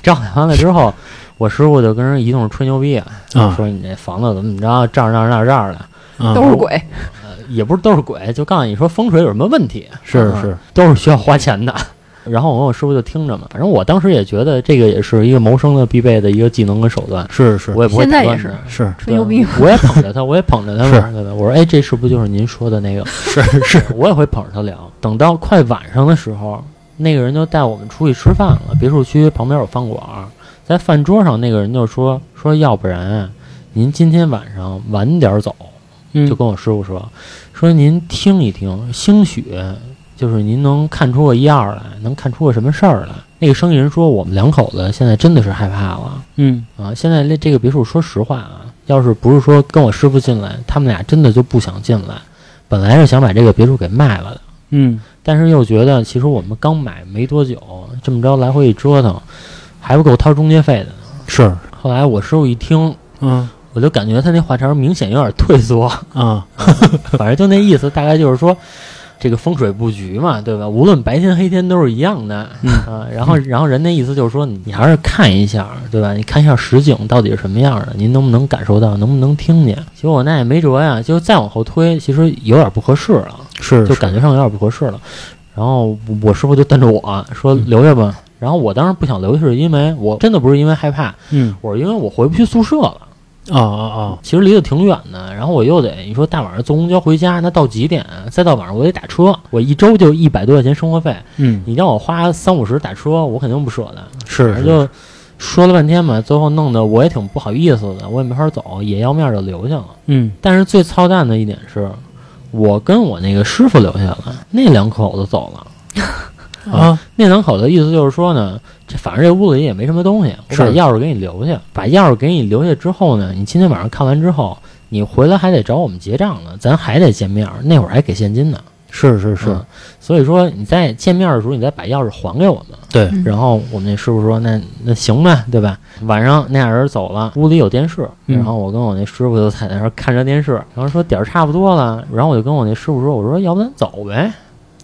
招待完了之后，我师傅就跟人一通吹牛逼啊，啊说你这房子怎么怎么着，这儿这儿这儿这儿的，啊都是鬼。呃也不是都是鬼，就告诉你说风水有什么问题，啊是是，都是需要花钱的。然后我跟我师傅就听着嘛，反正我当时也觉得这个也是一个谋生的必备的一个技能跟手段，是是我也不会现在也是。是吹牛逼我也捧着他，我也捧着他嘛，是对吧？我说，哎，这是不是就是您说的那个？是是，我也会捧着他聊。等到快晚上的时候，那个人就带我们出去吃饭了。别墅区旁边有饭馆儿，在饭桌上，那个人就说说，要不然啊您今天晚上晚点走，嗯就跟我师傅说，说您听一听，兴许就是您能看出个一二来，能看出个什么事儿来。那个生意人说，我们两口子现在真的是害怕了。嗯啊，现在这这个别墅，说实话啊，要是不是说跟我师傅进来，他们俩真的就不想进来。本来是想把这个别墅给卖了的，嗯但是又觉得其实我们刚买没多久，这么着来回一折腾，还不够掏中介费的呢。是后来我师傅一听，嗯我就感觉他那话茬明显有点退缩，啊 反正就那意思，大概就是说。这个风水布局嘛，对吧？无论白天黑天都是一样的，嗯啊，然后然后人那意思就是说，你你还是看一下，对吧？你看一下实景到底是什么样的，您能不能感受到，能不能听见？结果我那也没辙呀，就再往后推，其实有点不合适了，是就感觉上有点不合适了。然后我师傅就瞪着我说嗯留下吧，然后我当时不想留下，是因为我真的不是因为害怕，嗯我是因为我回不去宿舍了。啊啊啊其实离得挺远的，然后我又得你说大晚上坐公交回家，那到几点？再到晚上我得打车，我一周就一百多块钱生活费，嗯你让我花三五十打车，我肯定不舍得。是就说了半天嘛，最后弄得我也挺不好意思的，我也没法走，也要面就留下了。嗯但是最操蛋的一点是，我跟我那个师傅留下了，那两口子走了。啊那两口子意思就是说呢，这反正这屋子里也没什么东西，我把钥匙给你留下。把钥匙给你留下之后呢，你今天晚上看完之后，你回来还得找我们结账呢，咱还得见面，那会儿还给现金呢。是是是嗯所以说你在见面的时候，你再把钥匙还给我们。对嗯然后我们那师傅说：“那那行呗，对吧？”晚上那俩人走了，屋里有电视，嗯然后我跟我那师傅就在那儿看着电视，然后说点儿差不多了，然后我就跟我那师傅说：“我说要不咱走呗，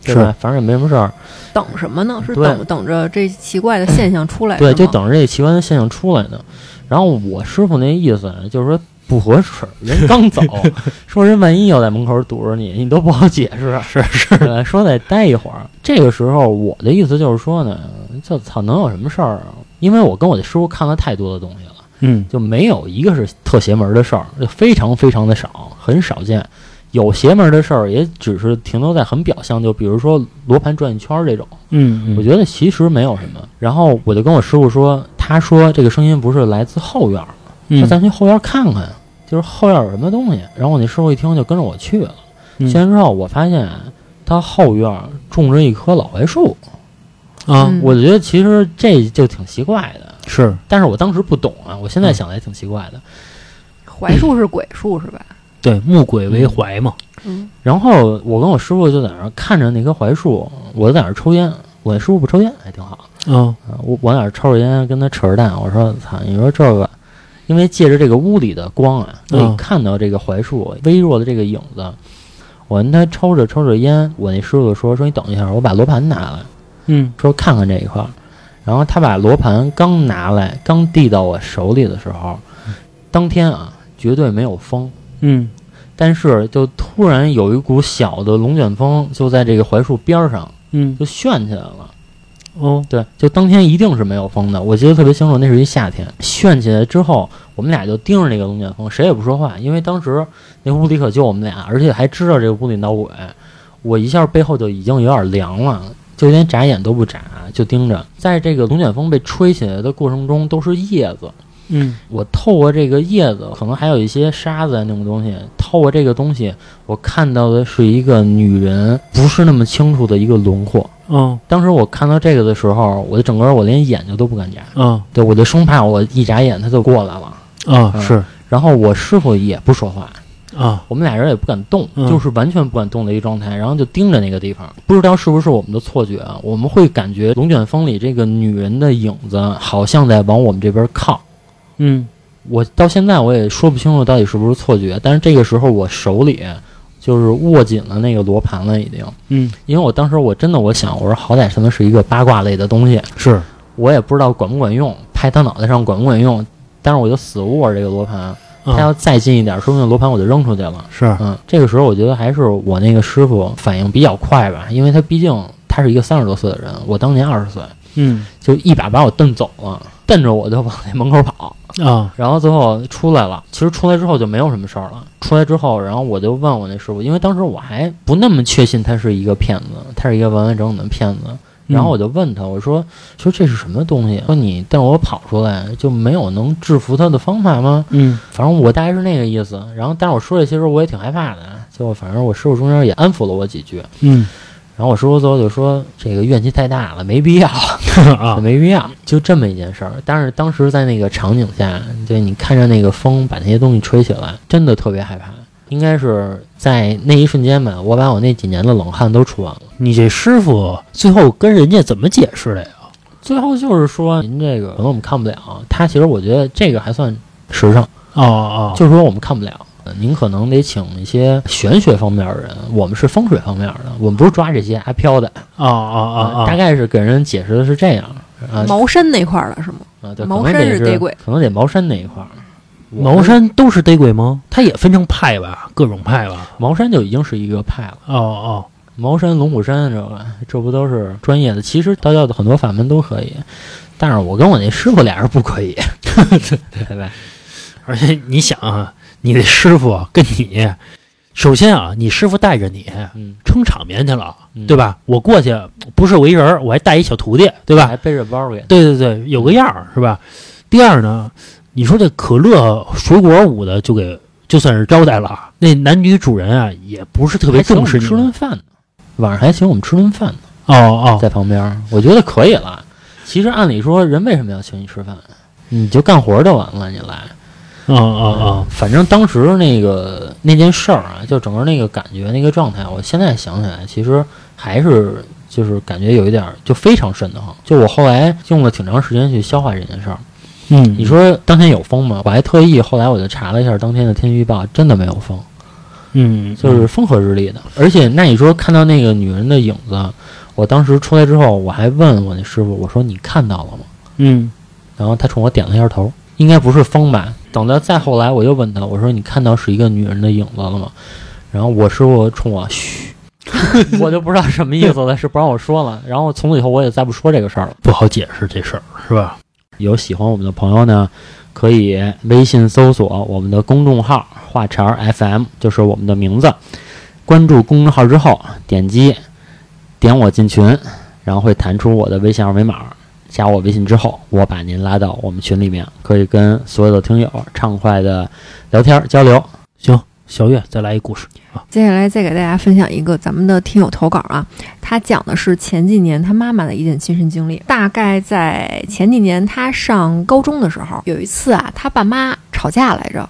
对吧？反正也没什么事儿，等什么呢？是等等着这奇怪的现象出来？对，就等着这奇怪的现象出来呢。”然后我师傅那意思就是说不合适，人刚走，说人万一要在门口堵着你，你都不好解释，是是，说得待一会儿。这个时候我的意思就是说呢，就操，能有什么事儿啊？因为我跟我的师傅看了太多的东西了。嗯就没有一个是特邪门的事儿，就非常非常的少，很少见。有邪门的事儿，也只是停留在很表象，就比如说罗盘转一圈儿这种。嗯我觉得其实没有什么。然后我就跟我师傅说，他说这个声音不是来自后院儿，嗯那咱去后院儿看看，就是后院儿有什么东西。然后我那师傅一听就跟着我去了。嗯去完之后，我发现他后院种着一棵老槐树，啊，嗯我觉得其实这就挺奇怪的，是但是我当时不懂啊，我现在想来挺奇怪的。槐树是鬼树是吧？对，木鬼为槐嘛。嗯然后我跟我师傅就在那儿看着那棵槐树，我在那儿抽烟，我那师傅不抽烟，还挺好。啊啊，我我在那儿抽着烟，跟他扯着淡，我说：“操，你说这个，因为借着这个屋里的光啊，可以嗯看到这个槐树微弱的这个影子。”我跟他抽着抽着烟，我那师傅说：“说你等一下，我把罗盘拿来，嗯说看看这一块儿。”然后他把罗盘刚拿来，刚递到我手里的时候，当天啊，绝对没有风，嗯但是就突然有一股小的龙卷风就在这个槐树边儿上嗯就旋起来了。哦对，就当天一定是没有风的，我记得特别清楚，那是一夏天。炫起来之后，我们俩就盯着那个龙卷风，谁也不说话，因为当时那屋里可就我们俩，而且还知道这个屋里闹鬼。我一下背后就已经有点凉了，就连眨眼都不眨，就盯着。在这个龙卷风被吹起来的过程中，都是叶子。嗯我透过这个叶子，可能还有一些沙子啊那种东西，透过这个东西，我看到的是一个女人，不是那么清楚的一个轮廓。哦当时我看到这个的时候，我的整个我连眼睛都不敢眨，嗯对我就生怕我一眨眼他就过来了。嗯啊是然后我师傅也不说话，啊我们俩人也不敢动，嗯就是完全不敢动的一个状态，然后就盯着那个地方。不知道是不是我们的错觉啊？我们会感觉龙卷风里这个女人的影子好像在往我们这边靠。嗯我到现在我也说不清楚到底是不是错觉，但是这个时候我手里就是握紧了那个罗盘了，已经。嗯因为我当时我真的我想，我说好歹什么是一个八卦类的东西，是我也不知道管不管用，拍他脑袋上管不管用，但是我就死握着这个罗盘，他啊要再近一点，说不定罗盘我就扔出去了。是嗯，这个时候我觉得还是我那个师傅反应比较快吧，因为他毕竟他是一个三十多岁的人，我当年二十岁，嗯就一把把我蹬走了，蹬着我就往那门口跑。啊然后最后出来了，其实出来之后就没有什么事儿了。出来之后，然后我就问我那师傅，因为当时我还不那么确信他是一个骗子，他是一个完完整整的骗子。然后我就问他，我说说这是什么东西？说你带我跑出来就没有能制服他的方法吗？嗯反正我大概是那个意思。然后，但是我说这些时候我也挺害怕的，就反正我师傅中间也安抚了我几句。嗯然后我师傅最后就说这个怨气太大了，没必要。啊没必要，就这么一件事儿。但是当时在那个场景下，对你看着那个风把那些东西吹起来，真的特别害怕。应该是在那一瞬间吧，我把我那几年的冷汗都出完了。你这师傅最后跟人家怎么解释的呀？最后就是说，您这个可能我们看不了。他其实我觉得这个还算实诚，哦哦就是说我们看不了。您可能得请一些玄学方面的人，我们是风水方面的，我们不是抓这些阿飘的。哦哦哦哦大概是给人解释的是这样啊茅山那块儿了是吗？啊，对，茅山可能得是是逮鬼，可能得茅山那一块儿。茅山都是逮鬼吗？它也分成派吧，各种派吧。茅山就已经是一个派了。哦哦，茅山、龙虎山，这个这不都是专业的？其实道教的很多法门都可以，但是我跟我那师傅俩人不可以，对吧？而且你想啊，你的师傅跟你，首先啊，你师傅带着你嗯，撑场面去了，嗯对吧？我过去不是我一人，我还带一小徒弟，对吧？还背着包给，对对对，有个样儿是吧？第二呢，你说这可乐水果舞的就给就算是招待了，那男女主人啊也不是特别重视你吃顿饭呢，晚上还请我们吃顿饭呢，哦哦在旁边，我觉得可以了。其实按理说，人为什么要请你吃饭？你就干活就完了，你来。哦哦反正当时那个那件事儿啊，就整个那个感觉、那个状态，我现在想起来，其实还是就是感觉有一点儿就非常瘆得慌。就我后来用了挺长时间去消化这件事儿。嗯，你说当天有风吗？我还特意后来我就查了一下当天的天气预报，真的没有风，嗯，就是风和日丽的。而且那你说看到那个女人的影子，我当时出来之后，我还问我那师傅，我说你看到了吗？嗯然后他冲我点了一下头，应该不是风吧？等到再后来，我又问他，我说你看到是一个女人的影子了吗？然后我师傅冲我嘘，我就不知道什么意思了，是不让我说了。然后从此以后我也再不说这个事儿了。不好解释这事儿是吧？有喜欢我们的朋友呢，可以微信搜索我们的公众号“话茬 FM”，就是我们的名字。关注公众号之后，点击点我进群，然后会弹出我的微信二维码。加我微信之后，我把您拉到我们群里面，可以跟所有的听友畅快的聊天交流。行，小月再来一故事啊，接下来再给大家分享一个咱们的听友投稿啊，他讲的是前几年他妈妈的一件亲身经历。大概在前几年他上高中的时候，有一次啊，他爸妈吵架来着，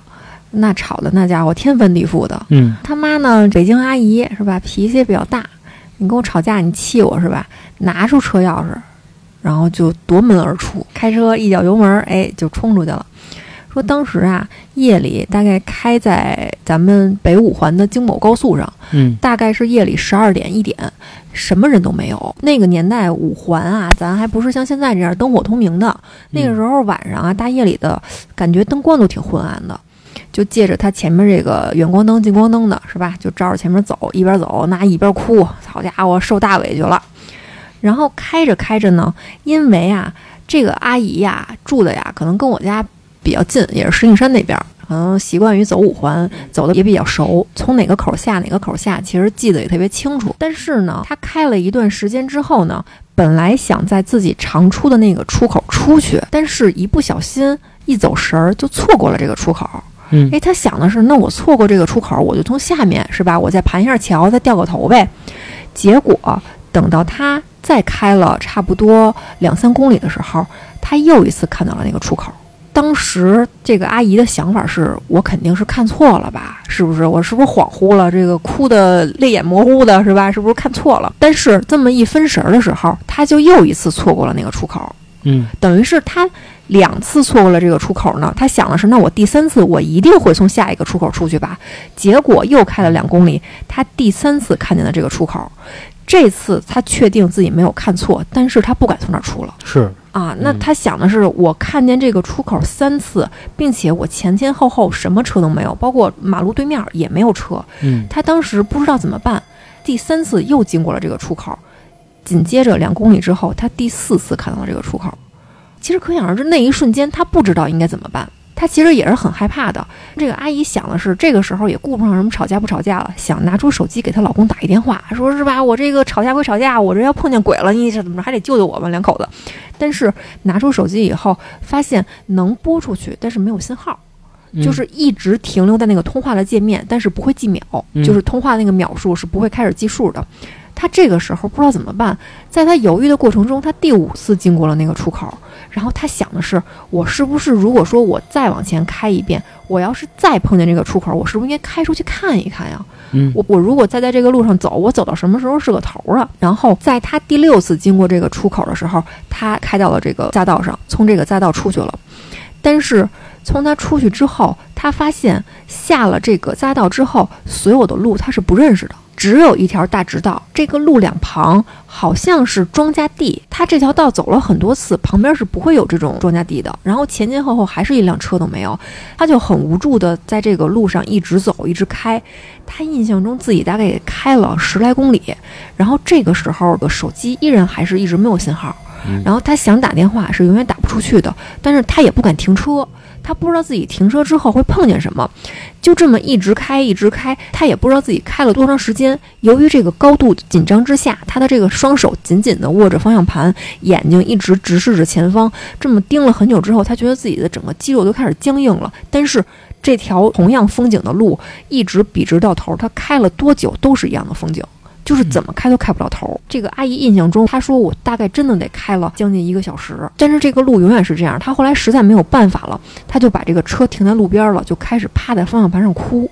那吵的那家伙天翻地覆的。嗯他妈呢，北京阿姨是吧，脾气也比较大，你跟我吵架，你气我是吧？拿出车钥匙，然后就夺门而出，开车一脚油门，哎，就冲出去了。说当时啊，夜里大概开在咱们北五环的京某高速上，嗯大概是夜里十二点一点，什么人都没有。那个年代五环啊，咱还不是像现在这样灯火通明的，那个时候晚上啊，大夜里的感觉灯光都挺昏暗的。就借着他前面这个远光灯、近光灯的是吧？就照着前面走，一边走那一边哭，好家伙，受大委屈了。然后开着开着呢，因为啊，这个阿姨呀住的呀，可能跟我家比较近，也是石景山那边儿，可能习惯于走五环，走的也比较熟，从哪个口下哪个口下，其实记得也特别清楚。但是呢，她开了一段时间之后呢，本来想在自己常出的那个出口出去，但是一不小心一走神儿，就错过了这个出口。嗯哎，他想的是，那我错过这个出口，我就从下面是吧？我再盘一下桥，再掉个头呗。结果等到他再开了差不多两三公里的时候，他又一次看到了那个出口。当时这个阿姨的想法是我肯定是看错了吧？是不是？我是不是恍惚了？这个哭的泪眼模糊的是吧？是不是看错了？但是这么一分神儿的时候，他就又一次错过了那个出口。嗯等于是他两次错过了这个出口呢。他想的是，那我第三次我一定会从下一个出口出去吧。结果又开了两公里，他第三次看见了这个出口。这次他确定自己没有看错，但是他不敢从那儿出了是啊。那嗯他想的是，我看见这个出口三次，并且我前前后后什么车都没有，包括马路对面也没有车。嗯他当时不知道怎么办，第三次又经过了这个出口，紧接着两公里之后，他第四次看到了这个出口。其实可想而知，那一瞬间他不知道应该怎么办，他其实也是很害怕的。这个阿姨想的是，这个时候也顾不上什么吵架不吵架了，想拿出手机给她老公打一电话，说是吧，我这个吵架归吵架，我这要碰见鬼了，你这怎么着还得救救我们两口子。但是拿出手机以后，发现能拨出去，但是没有信号。嗯就是一直停留在那个通话的界面，但是不会记秒，嗯就是通话那个秒数是不会开始计数的。他这个时候不知道怎么办，在他犹豫的过程中，他第五次经过了那个出口，然后他想的是：我是不是如果说我再往前开一遍，我要是再碰见这个出口，我是不是应该开出去看一看呀？嗯我我如果再在这个路上走，我走到什么时候是个头啊？然后在他第六次经过这个出口的时候，他开到了这个匝道上，从这个匝道出去了。但是从他出去之后，他发现下了这个匝道之后，所有的路他是不认识的，只有一条大直道。这个路两旁好像是庄稼地，他这条道走了很多次，旁边是不会有这种庄稼地的。然后前前后后还是一辆车都没有，他就很无助的在这个路上一直走，一直开。他印象中自己大概也开了十来公里，然后这个时候的手机依然还是一直没有信号。嗯然后他想打电话是永远打不出去的，但是他也不敢停车，他不知道自己停车之后会碰见什么，就这么一直开一直开，他也不知道自己开了多长时间。由于这个高度紧张之下，他的这个双手紧紧地握着方向盘，眼睛一直直视着前方，这么盯了很久之后，他觉得自己的整个肌肉都开始僵硬了。但是这条同样风景的路一直笔直到头，他开了多久都是一样的风景。就是怎么开都开不了头。这个阿姨印象中，她说我大概真的得开了将近一个小时，但是这个路永远是这样。她后来实在没有办法了，她就把这个车停在路边了，就开始趴在方向盘上哭。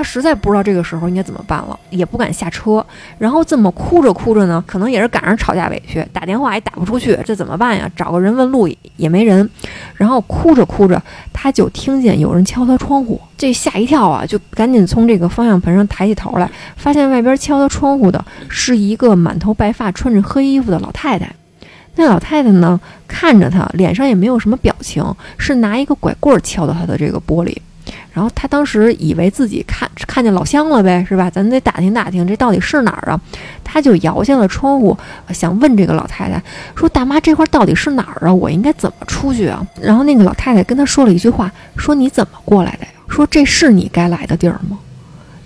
他实在不知道这个时候应该怎么办了，也不敢下车。然后这么哭着哭着呢，可能也是赶上吵架委屈，打电话也打不出去，这怎么办呀？找个人问路也没人。然后哭着哭着，他就听见有人敲他窗户，这吓一跳啊，就赶紧从这个方向盘上抬起头来，发现外边敲他窗户的是一个满头白发、穿着黑衣服的老太太。那老太太呢，看着他，脸上也没有什么表情，是拿一个拐棍敲到他的这个玻璃。然后她当时以为自己看看见老乡了呗，是吧？咱得打听打听，这到底是哪儿啊？她就摇下了窗户，想问这个老太太说：“大妈，这块儿到底是哪儿啊？我应该怎么出去啊？”然后那个老太太跟她说了一句话，说：“你怎么过来的呀？说这是你该来的地儿吗？”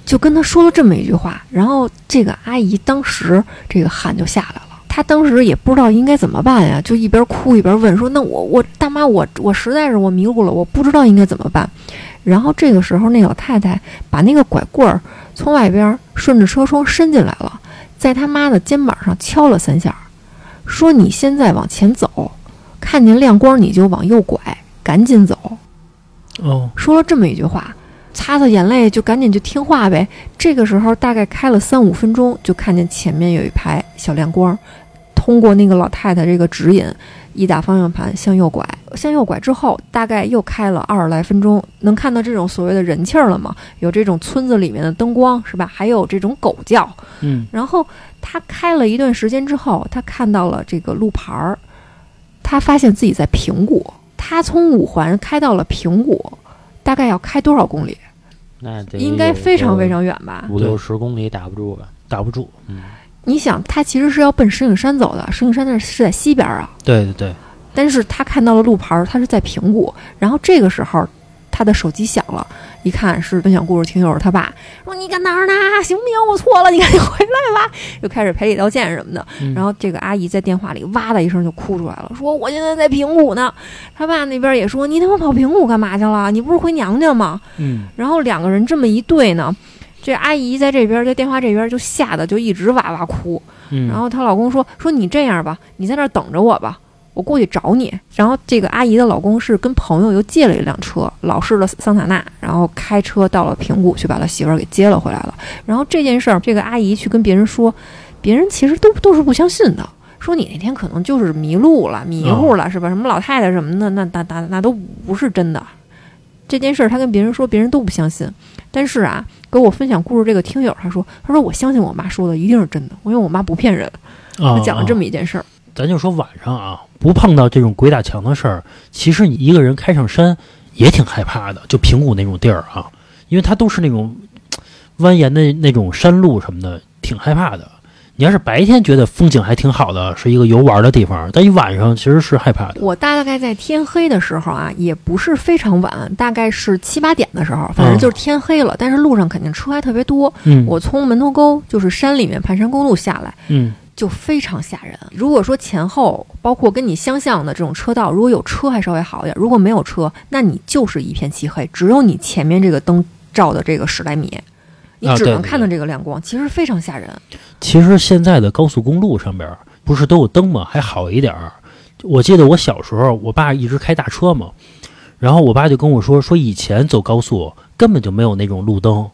就跟她说了这么一句话，然后这个阿姨当时这个汗就下来了。她当时也不知道应该怎么办呀，就一边哭一边问说：“那我我大妈我我实在是我迷路了，我不知道应该怎么办。”然后这个时候，那老太太把那个拐棍儿从外边顺着车窗伸进来了，在他妈的肩膀上敲了三下，说：“你现在往前走，看见亮光你就往右拐，赶紧走。”哦，说了这么一句话，擦擦眼泪就赶紧就听话呗。这个时候大概开了三五分钟，就看见前面有一排小亮光，通过那个老太太这个指引，一打方向盘向右拐。向右拐之后，大概又开了二十来分钟，能看到这种所谓的人气儿了吗？有这种村子里面的灯光是吧？还有这种狗叫。嗯然后他开了一段时间之后，他看到了这个路牌儿，他发现自己在平谷。他从五环开到了平谷，大概要开多少公里？那得应该非常非常远吧？五六十公里打不住吧？打不住。嗯，你想，他其实是要奔石景山走的，石景山那是在西边啊，对对对，但是他看到了路牌儿，他是在平谷。然后这个时候，他的手机响了，一看是分享故事听友他爸，说你搁哪儿呢？行不行？我错了，你赶紧回来吧。又开始赔礼道歉什么的。嗯然后这个阿姨在电话里哇的一声就哭出来了，说我现在在平谷呢。他爸那边也说你他妈跑平谷干嘛去了？你不是回娘家吗？嗯然后两个人这么一对呢，这阿姨在这边在电话这边就吓得就一直哇哇哭。嗯，然后她老公说说你这样吧，你在那儿等着我吧，我过去找你。然后这个阿姨的老公是跟朋友又借了一辆车，老式的桑塔纳，然后开车到了平谷去把他媳妇儿给接了回来了。然后这件事儿，这个阿姨去跟别人说，别人其实都都是不相信的。说你那天可能就是迷路了、迷糊了，是吧？什么老太太什么的，那那那那都不是真的。这件事儿，他跟别人说，别人都不相信。但是啊，给我分享故事这个听友，他说：“他说我相信我妈说的一定是真的，因为我妈不骗人。”啊他讲了这么，么一件事儿。咱就说晚上啊，不碰到这种鬼打墙的事儿，其实你一个人开上山也挺害怕的。就平谷那种地儿啊，因为它都是那种蜿蜒的那种山路什么的，挺害怕的。你要是白天觉得风景还挺好的，是一个游玩的地方，但一晚上其实是害怕的。我大概在天黑的时候啊，也不是非常晚，大概是七八点的时候，反正就是天黑了，但是路上肯定车还特别多。嗯，我从门头沟就是山里面盘山公路下来，嗯就非常吓人。如果说前后包括跟你相向的这种车道，如果有车还稍微好一点，如果没有车，那你就是一片漆黑，只有你前面这个灯照的这个十来米，你只能看到这个亮光，其实非常吓人。其实现在的高速公路上边儿不是都有灯吗？还好一点儿。我记得我小时候，我爸一直开大车嘛，然后我爸就跟我说，说以前走高速根本就没有那种路灯，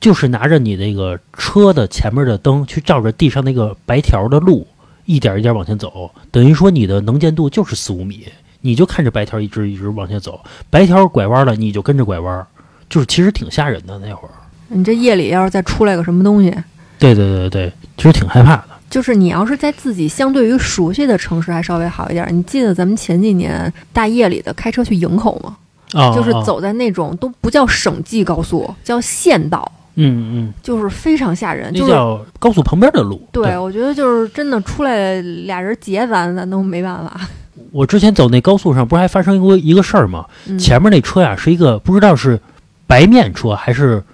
就是拿着你那个车的前面的灯去照着地上那个白条的路，一点一点往前走，等于说你的能见度就是四五米，你就看着白条一直一直往前走，白条拐弯了你就跟着拐弯，就是其实挺吓人的那会儿。你这夜里要是再出来个什么东西，对对对对，其实挺害怕的。就是你要是在自己相对于熟悉的城市还稍微好一点。你记得咱们前几年大夜里的开车去营口吗？啊，啊，就是走在那种都不叫省际高速，叫县道，嗯嗯。就是非常吓人。就叫高速旁边的路。对，我觉得就是真的出来俩人劫咱，咱都没办法。我之前走那高速上，不是还发生过一个事儿吗？嗯、前面那车呀是一个不知道是白面车还是是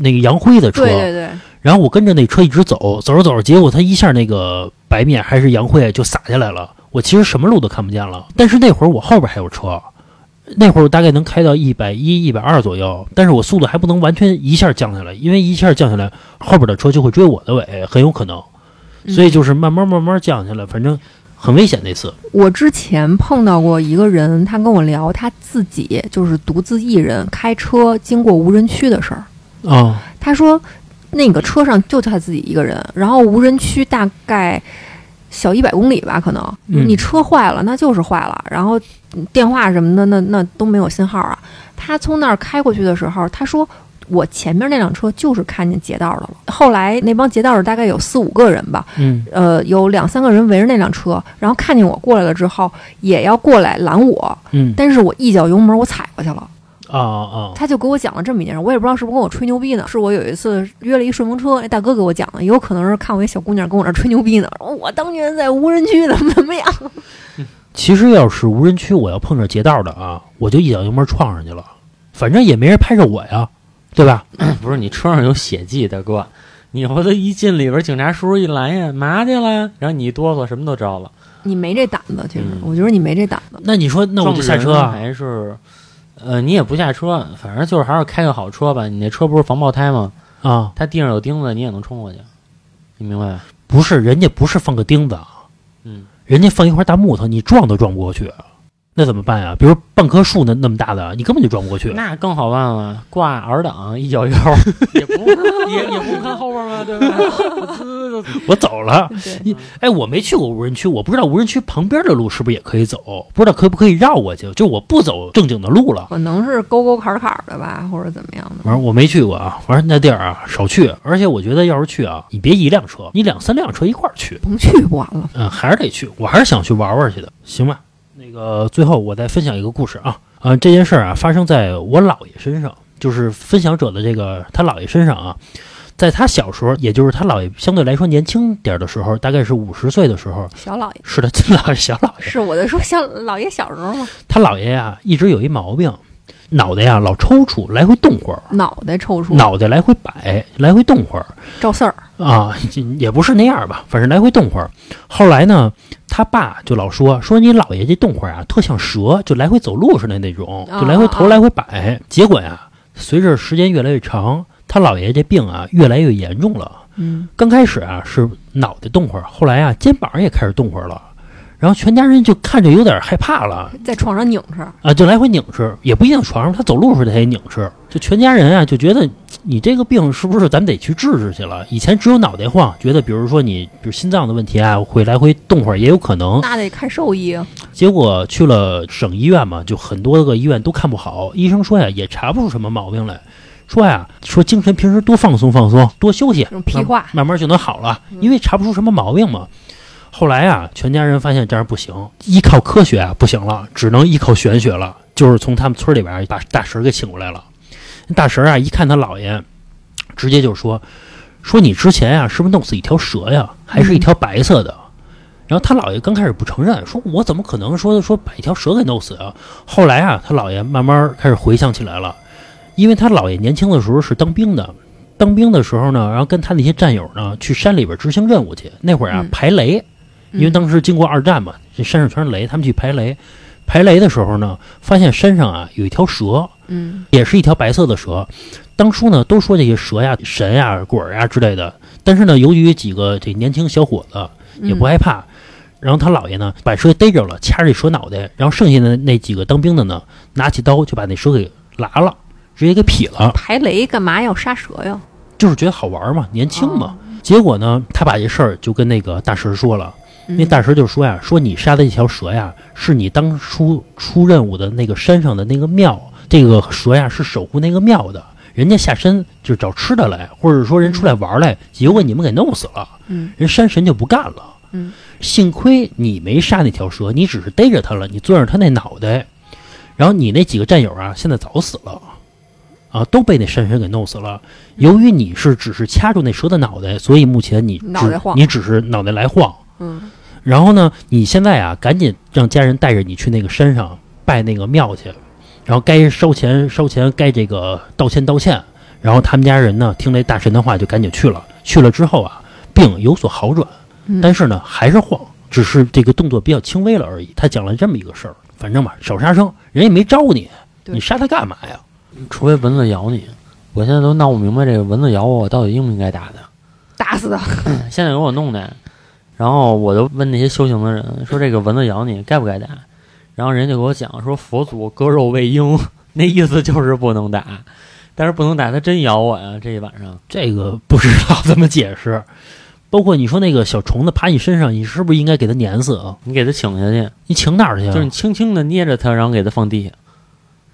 那个杨辉的车，对对对，然后我跟着那车一直走，走着走着，结果他一下那个白面还是杨辉就洒下来了。我其实什么路都看不见了，但是那会儿我后边还有车，那会儿我大概能开到一百一、一百二左右，但是我速度还不能完全一下降下来，因为一下降下来，后边的车就会追我的尾，很有可能。所以嗯就是慢慢慢慢降下来，反正很危险那次。我之前碰到过一个人，他跟我聊他自己就是独自一人开车经过无人区的事儿。啊、他说，那个车上就他自己一个人，然后无人区大概小一百公里吧，可能嗯你车坏了那就是坏了，然后电话什么的那那都没有信号啊。他从那儿开过去的时候，他说。我前面那辆车就是看见劫道的了。后来那帮劫道的大概有四五个人吧，嗯呃，有两三个人围着那辆车，然后看见我过来了之后，也要过来拦我，嗯但是我一脚油门我踩过去了。啊啊他就给我讲了这么一件事，我也不知道是不是跟我吹牛逼呢。是我有一次约了一顺风车，那大哥给我讲的，也有可能是看我一小姑娘跟我那儿吹牛逼呢。我当年在无人区怎么怎么样，其实要是无人区，我要碰着劫道的啊，我就一脚油门撞上去了，反正也没人拍着我呀，对吧？不是你车上有血迹，大哥，你回头一进里边，警察叔叔一拦呀，嘛去了？然后你一哆嗦，什么都着了。你没这胆子。其实嗯我觉得你没这胆子。那你说，那我就下车啊？还是呃，你也不下车，反正就是还是开个好车吧。你那车不是防爆胎吗？啊，它地上有钉子，你也能冲过去，你明白吧？不是，人家不是放个钉子，啊嗯，人家放一块大木头，你撞都撞不过去，那怎么办呀？比如半棵树那那么大的，你根本就撞不过去。那更好办了，挂 R 档一脚油，也不也也不看后边吗？对吧？滋 我走了。你哎，我没去过无人区，我不知道无人区旁边的路是不是也可以走，不知道可不可以绕过去。就我不走正经的路了。可能是沟沟坎坎的吧，或者怎么样的。反正我没去过啊，反正那地儿啊少去。而且我觉得要是去啊，你别一辆车，你两三辆车一块儿去，甭去不完了。嗯，还是得去。我还是想去玩玩去的，行吧？那个最后我再分享一个故事啊，呃，这件事儿啊发生在我姥爷身上，就是分享者的这个他姥爷身上啊。在他小时候，也就是他姥爷相对来说年轻点儿的时候，大概是五十岁的时候，小姥爷。是的，真姥爷小姥爷，是我在说小姥爷小时候。嘛，他姥爷呀一直有一毛病，脑袋呀老抽搐，来回动会儿，脑袋抽搐，脑袋来回摆，来回动会儿。赵四儿，啊，也不是那样吧，反正来回动会儿。后来呢，他爸就老说说你姥爷这动会儿啊，特像蛇，就来回走路似的那种，就来回头来回摆。结果呀，随着时间越来越长，他姥爷这病啊越来越严重了。嗯，刚开始啊是脑袋动会儿，后来啊肩膀也开始动会儿了，然后全家人就看着有点害怕了。在床上拧着，啊，就来回拧着，也不一定床上他走路时候他也拧着，就全家人啊就觉得你这个病是不是咱们得去治治去了？以前只有脑袋晃，觉得比如说你比如心脏的问题啊，会来回动会儿也有可能。那得看兽医啊。结果去了省医院嘛，就很多个医院都看不好，医生说呀也查不出什么毛病来，说呀说精神平时多放松放松，多休息，这种屁话慢慢慢就能好了，因为查不出什么毛病嘛。后来啊，全家人发现这样不行，依靠科学啊不行了，只能依靠玄学了。就是从他们村里边把大神给请过来了。大神啊，一看他姥爷，直接就说：“说你之前啊，是不是弄死一条蛇呀？还是一条白色的？”然后他姥爷刚开始不承认，说：“我怎么可能说说把一条蛇给弄死啊？”后来啊，他姥爷慢慢开始回想起来了，因为他姥爷年轻的时候是当兵的，当兵的时候呢，然后跟他那些战友呢去山里边执行任务去。那会儿啊嗯，排雷，因为当时经过二战嘛，这山上全是雷，他们去排雷。排雷的时候呢，发现山上啊有一条蛇，嗯也是一条白色的蛇。当初呢都说这些蛇呀、神呀、鬼儿呀之类的，但是呢，由于几个这年轻小伙子也不害怕，然后他姥爷呢把蛇逮着了，掐着这蛇脑袋，然后剩下的那几个当兵的呢拿起刀就把那蛇给拉了，直接给劈了，排雷干嘛要杀蛇呀？就是觉得好玩嘛，年轻嘛。哦结果呢，他把这事儿就跟那个大神说了。嗯那大神就说呀，说你杀的这条蛇呀，是你当初出任务的那个山上的那个庙，这个蛇呀是守护那个庙的，人家下山就找吃的来，或者说人出来玩来，结果你们给弄死了，嗯人山神就不干了。嗯，幸亏你没杀那条蛇，你只是逮着它了，你攥着它那脑袋，然后你那几个战友啊，现在早死了。啊，都被那山神给弄死了。由于你是只是掐住那蛇的脑袋，所以目前你只脑袋晃你只是脑袋来晃。嗯然后呢，你现在啊，赶紧让家人带着你去那个山上拜那个庙去，然后该烧钱烧钱，该这个道歉道歉。然后他们家人呢，听这大神的话，就赶紧去了。去了之后啊，病有所好转，嗯，但是呢，还是晃，只是这个动作比较轻微了而已。他讲了这么一个事儿，反正吧，少杀生，人也没招你，你杀他干嘛呀？除非蚊子咬你，我现在都闹不明白这个蚊子咬我，我到底应不应该打它？打死它。现在给我弄的，然后我就问那些修行的人说这个蚊子咬你该不该打？然后人家给我讲说佛祖割肉喂鹰，那意思就是不能打，但是不能打，它真咬我呀！这一晚上，这个不知道怎么解释。包括你说那个小虫子爬你身上，你是不是应该给它碾死啊？你给它请下去，你请哪儿去啊？就是你轻轻的捏着它，然后给它放地下，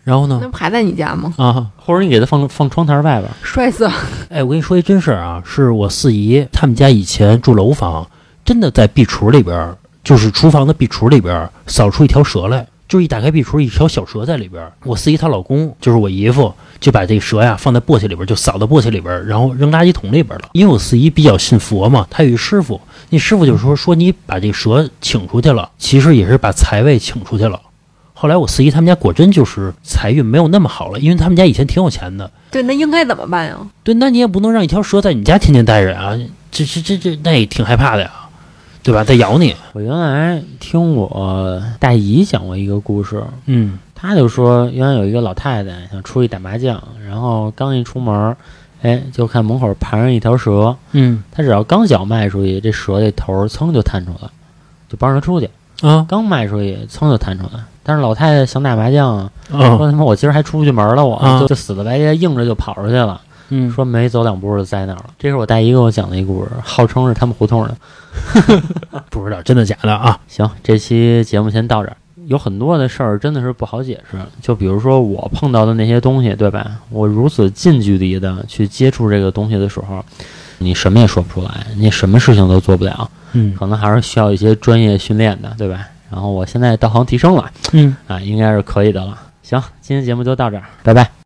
然后呢那？不还在你家吗？啊，或者你给它放放窗台外边。摔死。哎，我跟你说一真事儿啊，是我四姨他们家以前住楼房，真的在壁橱里边儿，就是厨房的壁橱里边儿扫出一条蛇来，就是一打开壁橱，一条小蛇在里边儿。我四姨她老公就是我姨夫，就把这蛇呀放在簸箕里边儿，就扫到簸箕里边儿，然后扔垃圾桶里边儿了。因为我四姨比较信佛嘛，她有一师傅，那师傅就说说你把这蛇请出去了，其实也是把财位请出去了。后来我四姨他们家果真就是财运没有那么好了，因为他们家以前挺有钱的。对，那应该怎么办呀？对，那你也不能让一条蛇在你家天天待着呀，这这这这那也挺害怕的呀，对吧？它咬你，我原来听我大姨讲过一个故事，嗯她就说，原来有一个老太太想出去打麻将，然后刚一出门，哎，就看门口盘上一条蛇，嗯他只要刚脚迈出去，这蛇这头儿噌就探出来，就帮着他出去。啊刚迈出去，噌就探出来。但是老太太想打麻将说他妈我今儿还出不去门了，我、啊就就死了白赖硬着就跑出去了。嗯，说没走两步就栽那儿了。这是我大姨给我讲的一故事，号称是他们胡同的。不知道真的假的啊？行，这期节目先到这儿。有很多的事儿真的是不好解释，就比如说我碰到的那些东西，对吧？我如此近距离的去接触这个东西的时候，你什么也说不出来，你什么事情都做不了，嗯可能还是需要一些专业训练的，对吧？然后我现在道行提升了，嗯。啊，应该是可以的了。行，今天节目就到这儿，拜拜。